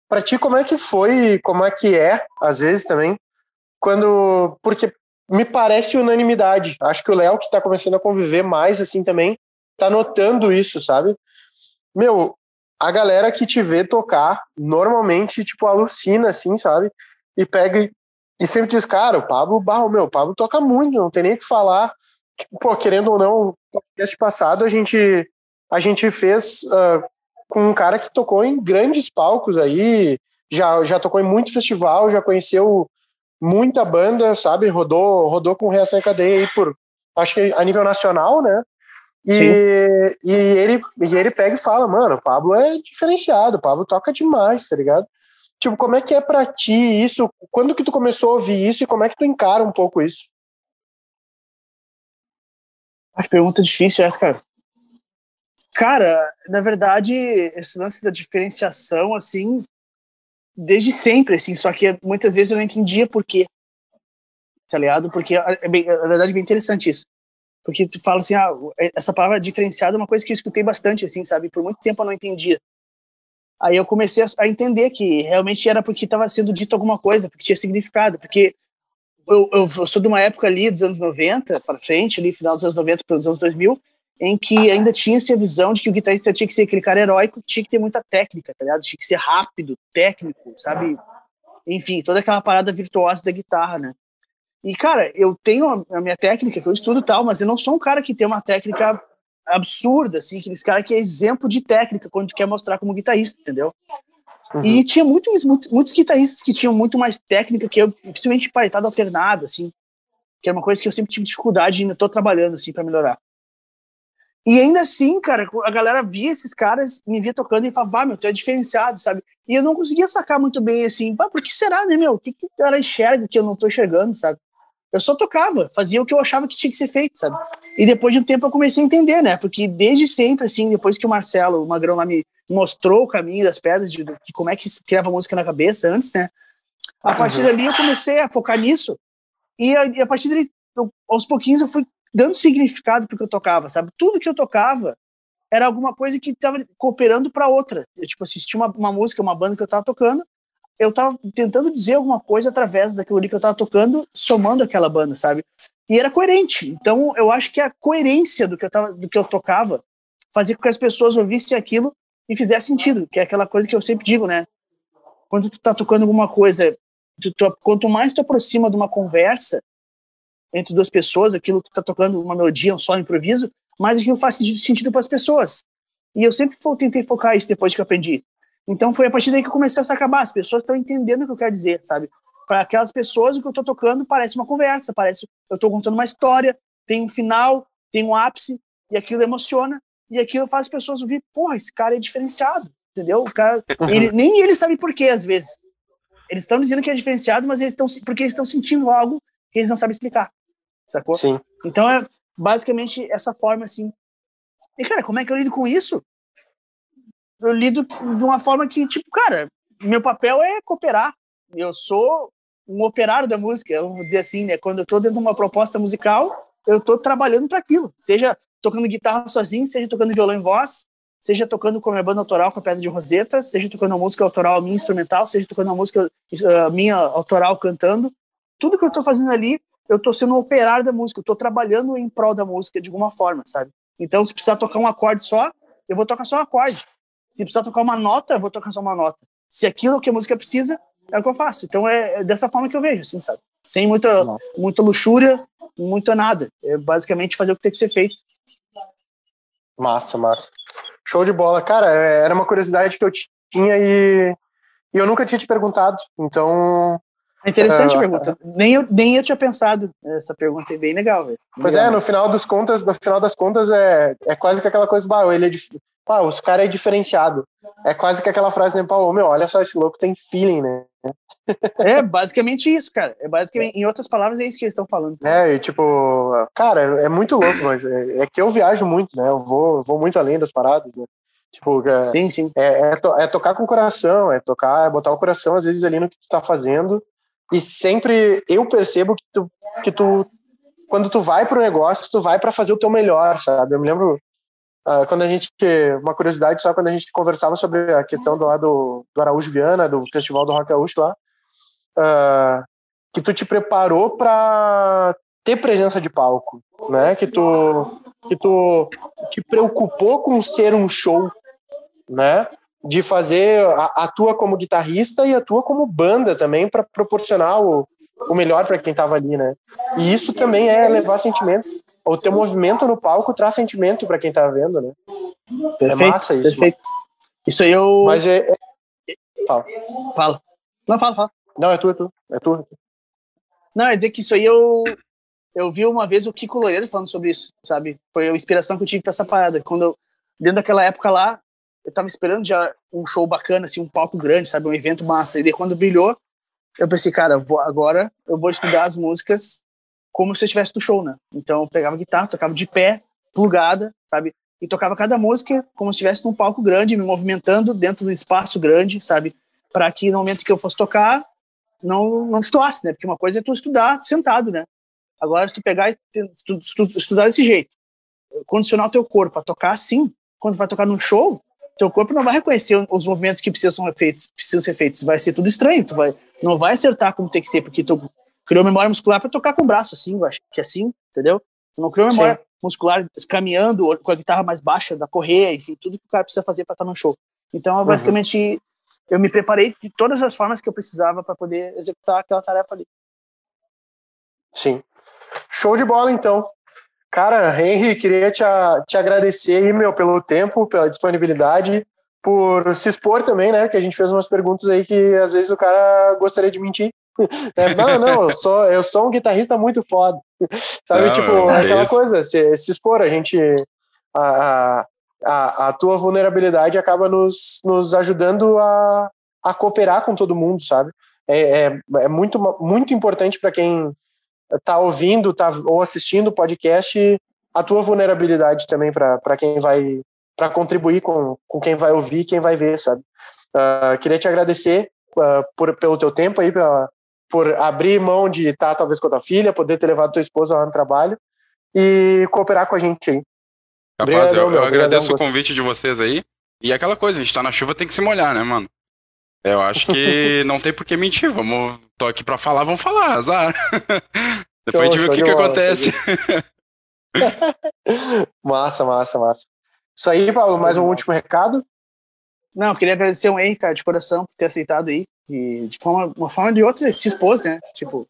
pra ti, como é que foi, como é que é, às vezes também, quando... Porque me parece unanimidade. Acho que o Léo, que tá começando a conviver mais assim também, tá notando isso, sabe? Meu, a galera que te vê tocar, normalmente, tipo, alucina, assim, sabe? E pega e, e sempre diz, cara, o Pablo Barro, meu, o Pablo toca muito, não tem nem o que falar. Tipo, pô, querendo ou não, no podcast passado a gente, a gente fez uh, com um cara que tocou em grandes palcos aí, já, já tocou em muito festival, já conheceu muita banda, sabe? Rodou, rodou com Reação em Cadeia aí por, acho que a nível nacional, né? E, e, ele, e ele pega e fala, mano, o Pablo é diferenciado, o Pablo toca demais, tá ligado? Tipo, como é que é pra ti isso? Quando que tu começou a ouvir isso e como é que tu encara um pouco isso? A pergunta difícil essa, cara. Cara, na verdade, esse lance da diferenciação, assim, desde sempre, assim, só que muitas vezes eu não entendia por quê, tá ligado? Porque é, é bem, na verdade é bem interessante isso. Porque tu fala assim, ah, é, essa palavra diferenciada é uma coisa que eu escutei bastante, assim, sabe? Por muito tempo eu não entendia. Aí eu comecei a entender que realmente era porque estava sendo dito alguma coisa, porque tinha significado, porque eu, eu, eu, sou de uma época ali dos anos 90 para frente, ali final dos anos 90 para os anos 2000, em que ainda tinha essa visão de que o guitarrista tinha que ser aquele cara heróico, tinha que ter muita técnica, tá ligado? Tinha que ser rápido, técnico, sabe? Enfim, toda aquela parada virtuosa da guitarra, né? E, cara, eu tenho a minha técnica, que eu estudo tal, mas eu não sou um cara que tem uma técnica absurda, assim, aqueles cara que é exemplo de técnica quando tu quer mostrar como guitarrista, entendeu? Uhum. E tinha muitos, muitos, muitos guitarristas que tinham muito mais técnica que eu, principalmente paretada alternada, assim, que é uma coisa que eu sempre tive dificuldade e ainda tô trabalhando, assim, para melhorar. E ainda assim, cara, a galera via esses caras, me via tocando e falava, meu, tu é diferenciado, sabe? E eu não conseguia sacar muito bem, assim, por que será, né, meu? O que que o cara enxerga que eu não tô enxergando, sabe? Eu só tocava, fazia o que eu achava que tinha que ser feito, sabe? E depois de um tempo eu comecei a entender, né? Porque desde sempre, assim, depois que o Marcelo, o Magrão lá me mostrou o caminho das pedras, de, de como é que se criava música na cabeça antes, né? A partir dali eu comecei a focar nisso. E a, e a partir dali, eu, aos pouquinhos eu fui dando significado pro que eu tocava, sabe? Tudo que eu tocava era alguma coisa que estava cooperando para outra. Eu, tipo, assistia uma, uma música, uma banda que eu estava tocando, eu estava tentando dizer alguma coisa através daquilo ali que eu estava tocando, somando aquela banda, sabe? E era coerente. Então, eu acho que a coerência do que eu, tava, do que eu tocava fazia com que as pessoas ouvissem aquilo e fizesse sentido, que é aquela coisa que eu sempre digo, né? Quando tu tá tocando alguma coisa, tu, tu, quanto mais tu aproxima de uma conversa, entre duas pessoas, aquilo que está tocando uma melodia, um só improviso, mas aquilo faz sentido para as pessoas. E eu sempre tentei focar isso depois que eu aprendi. Então foi a partir daí que eu comecei a se acabar. As pessoas estão entendendo o que eu quero dizer, sabe? Para aquelas pessoas, o que eu estou tocando parece uma conversa, parece eu estou contando uma história, tem um final, tem um ápice, e aquilo emociona, e aquilo faz as pessoas ouvir, porra, esse cara é diferenciado, entendeu? O cara, ele, nem ele sabe por quê, às vezes. eles estão dizendo que é diferenciado, mas eles estão porque eles estão sentindo algo que eles não sabem explicar. Sacou? Sim. Então é basicamente essa forma assim. E cara, como é que eu lido com isso? Eu lido de uma forma que, tipo, cara, meu papel é cooperar. Eu sou um operário da música, vamos dizer assim, né? Quando eu estou dentro de uma proposta musical, eu estou trabalhando para aquilo. Seja tocando guitarra sozinho, seja tocando violão em voz, seja tocando com a minha banda autoral com a Pedra de Roseta, seja tocando uma música autoral minha instrumental, seja tocando uma música uh, minha autoral cantando. Tudo que eu estou fazendo ali, eu estou sendo um operário da música, eu estou trabalhando em prol da música de alguma forma, sabe? Então, se precisar tocar um acorde só, eu vou tocar só um acorde. Se precisar tocar uma nota, eu vou tocar só uma nota. Se aquilo que a música precisa, é o que eu faço. Então é, é dessa forma que eu vejo, assim, sabe? Sem muita, muita luxúria, muito nada. É basicamente fazer o que tem que ser feito. Massa, massa. Show de bola. Cara, é, era uma curiosidade que eu tinha e, e eu nunca tinha te perguntado. Então. É interessante a pergunta. Nem eu, nem eu tinha pensado. Essa pergunta é bem legal, velho. Pois é, no final dos contas, no final das contas, é, é quase que aquela coisa, bah, ele é dif... pá, os cara é diferenciado. É quase que aquela frase, né, pau, meu, olha só, esse louco tem feeling, né? É basicamente isso, cara. É basicamente, em outras palavras, é isso que eles estão falando. É, e tipo, cara, é muito louco, mas é, é, que eu viajo muito, né? Eu vou, vou muito além das paradas, né? Tipo, é, sim, sim. É, é, to, é, tocar com o coração, é tocar, é botar o coração, às vezes, ali no que tu tá fazendo. E sempre eu percebo que tu, que tu quando tu vai pro negócio, tu vai para fazer o teu melhor, sabe? Eu me lembro Uh, quando a gente, uma curiosidade só, quando a gente conversava sobre a questão do, lá do, Araújo Viana, do Festival do Rock Gaúcho lá, uh, que tu te preparou para ter presença de palco, né? Que tu, que tu te preocupou com ser um show, né? De fazer a, a tua como guitarrista e a tua como banda também para proporcionar o, o melhor para quem estava ali, né? E isso também é levar sentimento o teu movimento no palco traz sentimento para quem tá vendo, né? É perfeito, é massa isso. Perfeito. Isso aí eu. Mas é. é... Fala. Fala. Não, fala, fala. Não, é tu, é tu. É tu. É tu. Não, é dizer que isso aí eu. Eu vi uma vez o Kiko Loureiro falando sobre isso, sabe? Foi a inspiração que eu tive pra essa parada. Quando eu, dentro daquela época lá, eu tava esperando já um show bacana, assim, um palco grande, sabe? Um evento massa. E daí quando brilhou, eu pensei, cara, vou, agora eu vou estudar as músicas como se eu estivesse no show, né? Então eu pegava guitarra, tocava de pé, plugada, sabe? E tocava cada música como se estivesse num palco grande, me movimentando dentro do espaço grande, sabe? Para que no momento que eu fosse tocar, não não destoasse, né? Porque uma coisa é tu estudar sentado, né? Agora, se tu pegar e estudar desse jeito, condicionar o teu corpo a tocar assim, quando vai tocar num show, teu corpo não vai reconhecer os movimentos que precisam ser feitos, precisam ser feitos. Vai ser tudo estranho, tu vai, não vai acertar como tem que ser, porque tu criou memória muscular para tocar com o braço, assim, eu acho que é assim, entendeu? Tu não criou memória Sim. muscular caminhando com a guitarra mais baixa, da correia, enfim, tudo que o cara precisa fazer para estar no show. Então, uhum. basicamente, eu me preparei de todas as formas que eu precisava para poder executar aquela tarefa ali. Sim. Show de bola, então. Cara, Henry, queria te, te agradecer meu, pelo tempo, pela disponibilidade, por se expor também, né? Que a gente fez umas perguntas aí que às vezes o cara gostaria de mentir. É, não, não, eu sou, eu sou um guitarrista muito foda. Sabe, não, tipo, é aquela isso. coisa, se, se expor, a gente. A, a, a tua vulnerabilidade acaba nos, nos ajudando a, a cooperar com todo mundo, sabe? É, é, é muito, muito importante para quem tá ouvindo tá, ou assistindo o podcast a tua vulnerabilidade também para quem vai para contribuir com, com quem vai ouvir quem vai ver sabe uh, queria te agradecer uh, por, pelo teu tempo aí pela, por abrir mão de estar talvez com a tua filha, poder ter levado tua esposa lá no trabalho e cooperar com a gente aí. Rapaz, eu, eu agradeço o convite de vocês aí. E aquela coisa, a gente tá na chuva, tem que se molhar, né, mano? Eu acho que não tem por que mentir. Vamos, tô aqui pra falar, vamos falar, azar. Depois a gente vê o que, que acontece. massa, massa, massa. Isso aí, Paulo, mais um último recado. Não, queria agradecer o Henrique, cara, de coração, por ter aceitado aí. E de forma, uma forma de outra, se expôs, né? Tipo,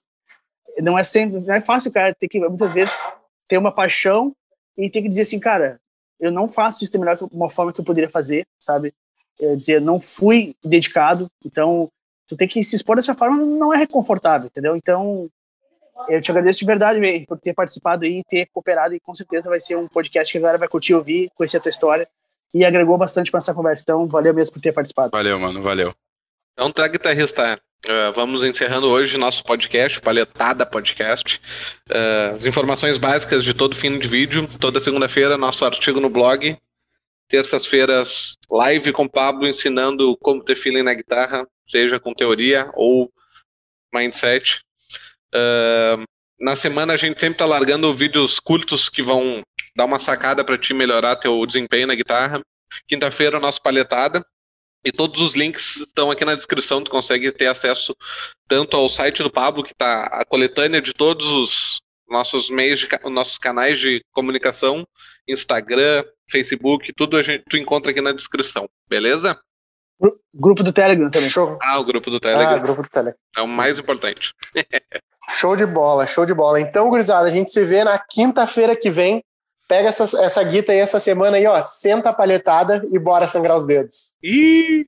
não é sempre, não é fácil, cara, ter que, muitas vezes, ter uma paixão e ter que dizer assim, cara, eu não faço isso da melhor uma forma que eu poderia fazer, sabe? É dizer, não fui dedicado, então tu tem que se expor dessa forma não é reconfortável, entendeu? Então, eu te agradeço de verdade, por ter participado aí, ter cooperado e com certeza vai ser um podcast que a galera vai curtir ouvir, conhecer a tua história e agregou bastante para essa conversa. Então, valeu mesmo por ter participado. Valeu, mano, valeu. Então tá, guitarrista. Uh, vamos encerrando hoje nosso podcast, Palhetada Podcast. Uh, as informações básicas de todo fim de vídeo. Toda segunda-feira, nosso artigo no blog. Terças-feiras, live com Pablo ensinando como ter feeling na guitarra, seja com teoria ou mindset. Uh, na semana a gente sempre tá largando vídeos curtos que vão dar uma sacada para te melhorar teu desempenho na guitarra. Quinta-feira, nosso palhetada. E todos os links estão aqui na descrição, tu consegue ter acesso tanto ao site do Pablo, que está a coletânea de todos os nossos meios, de, nossos canais de comunicação, Instagram, Facebook, tudo a gente, tu encontra aqui na descrição, beleza? Grupo do Telegram também. Show. Ah, o grupo do Telegram. Ah, grupo do Telegram. É o mais importante. show de bola, show de bola. Então, gurizada, a gente se vê na quinta-feira que vem. Pega essa, essa guita aí essa semana aí, ó. Senta a palhetada e bora sangrar os dedos. Ih!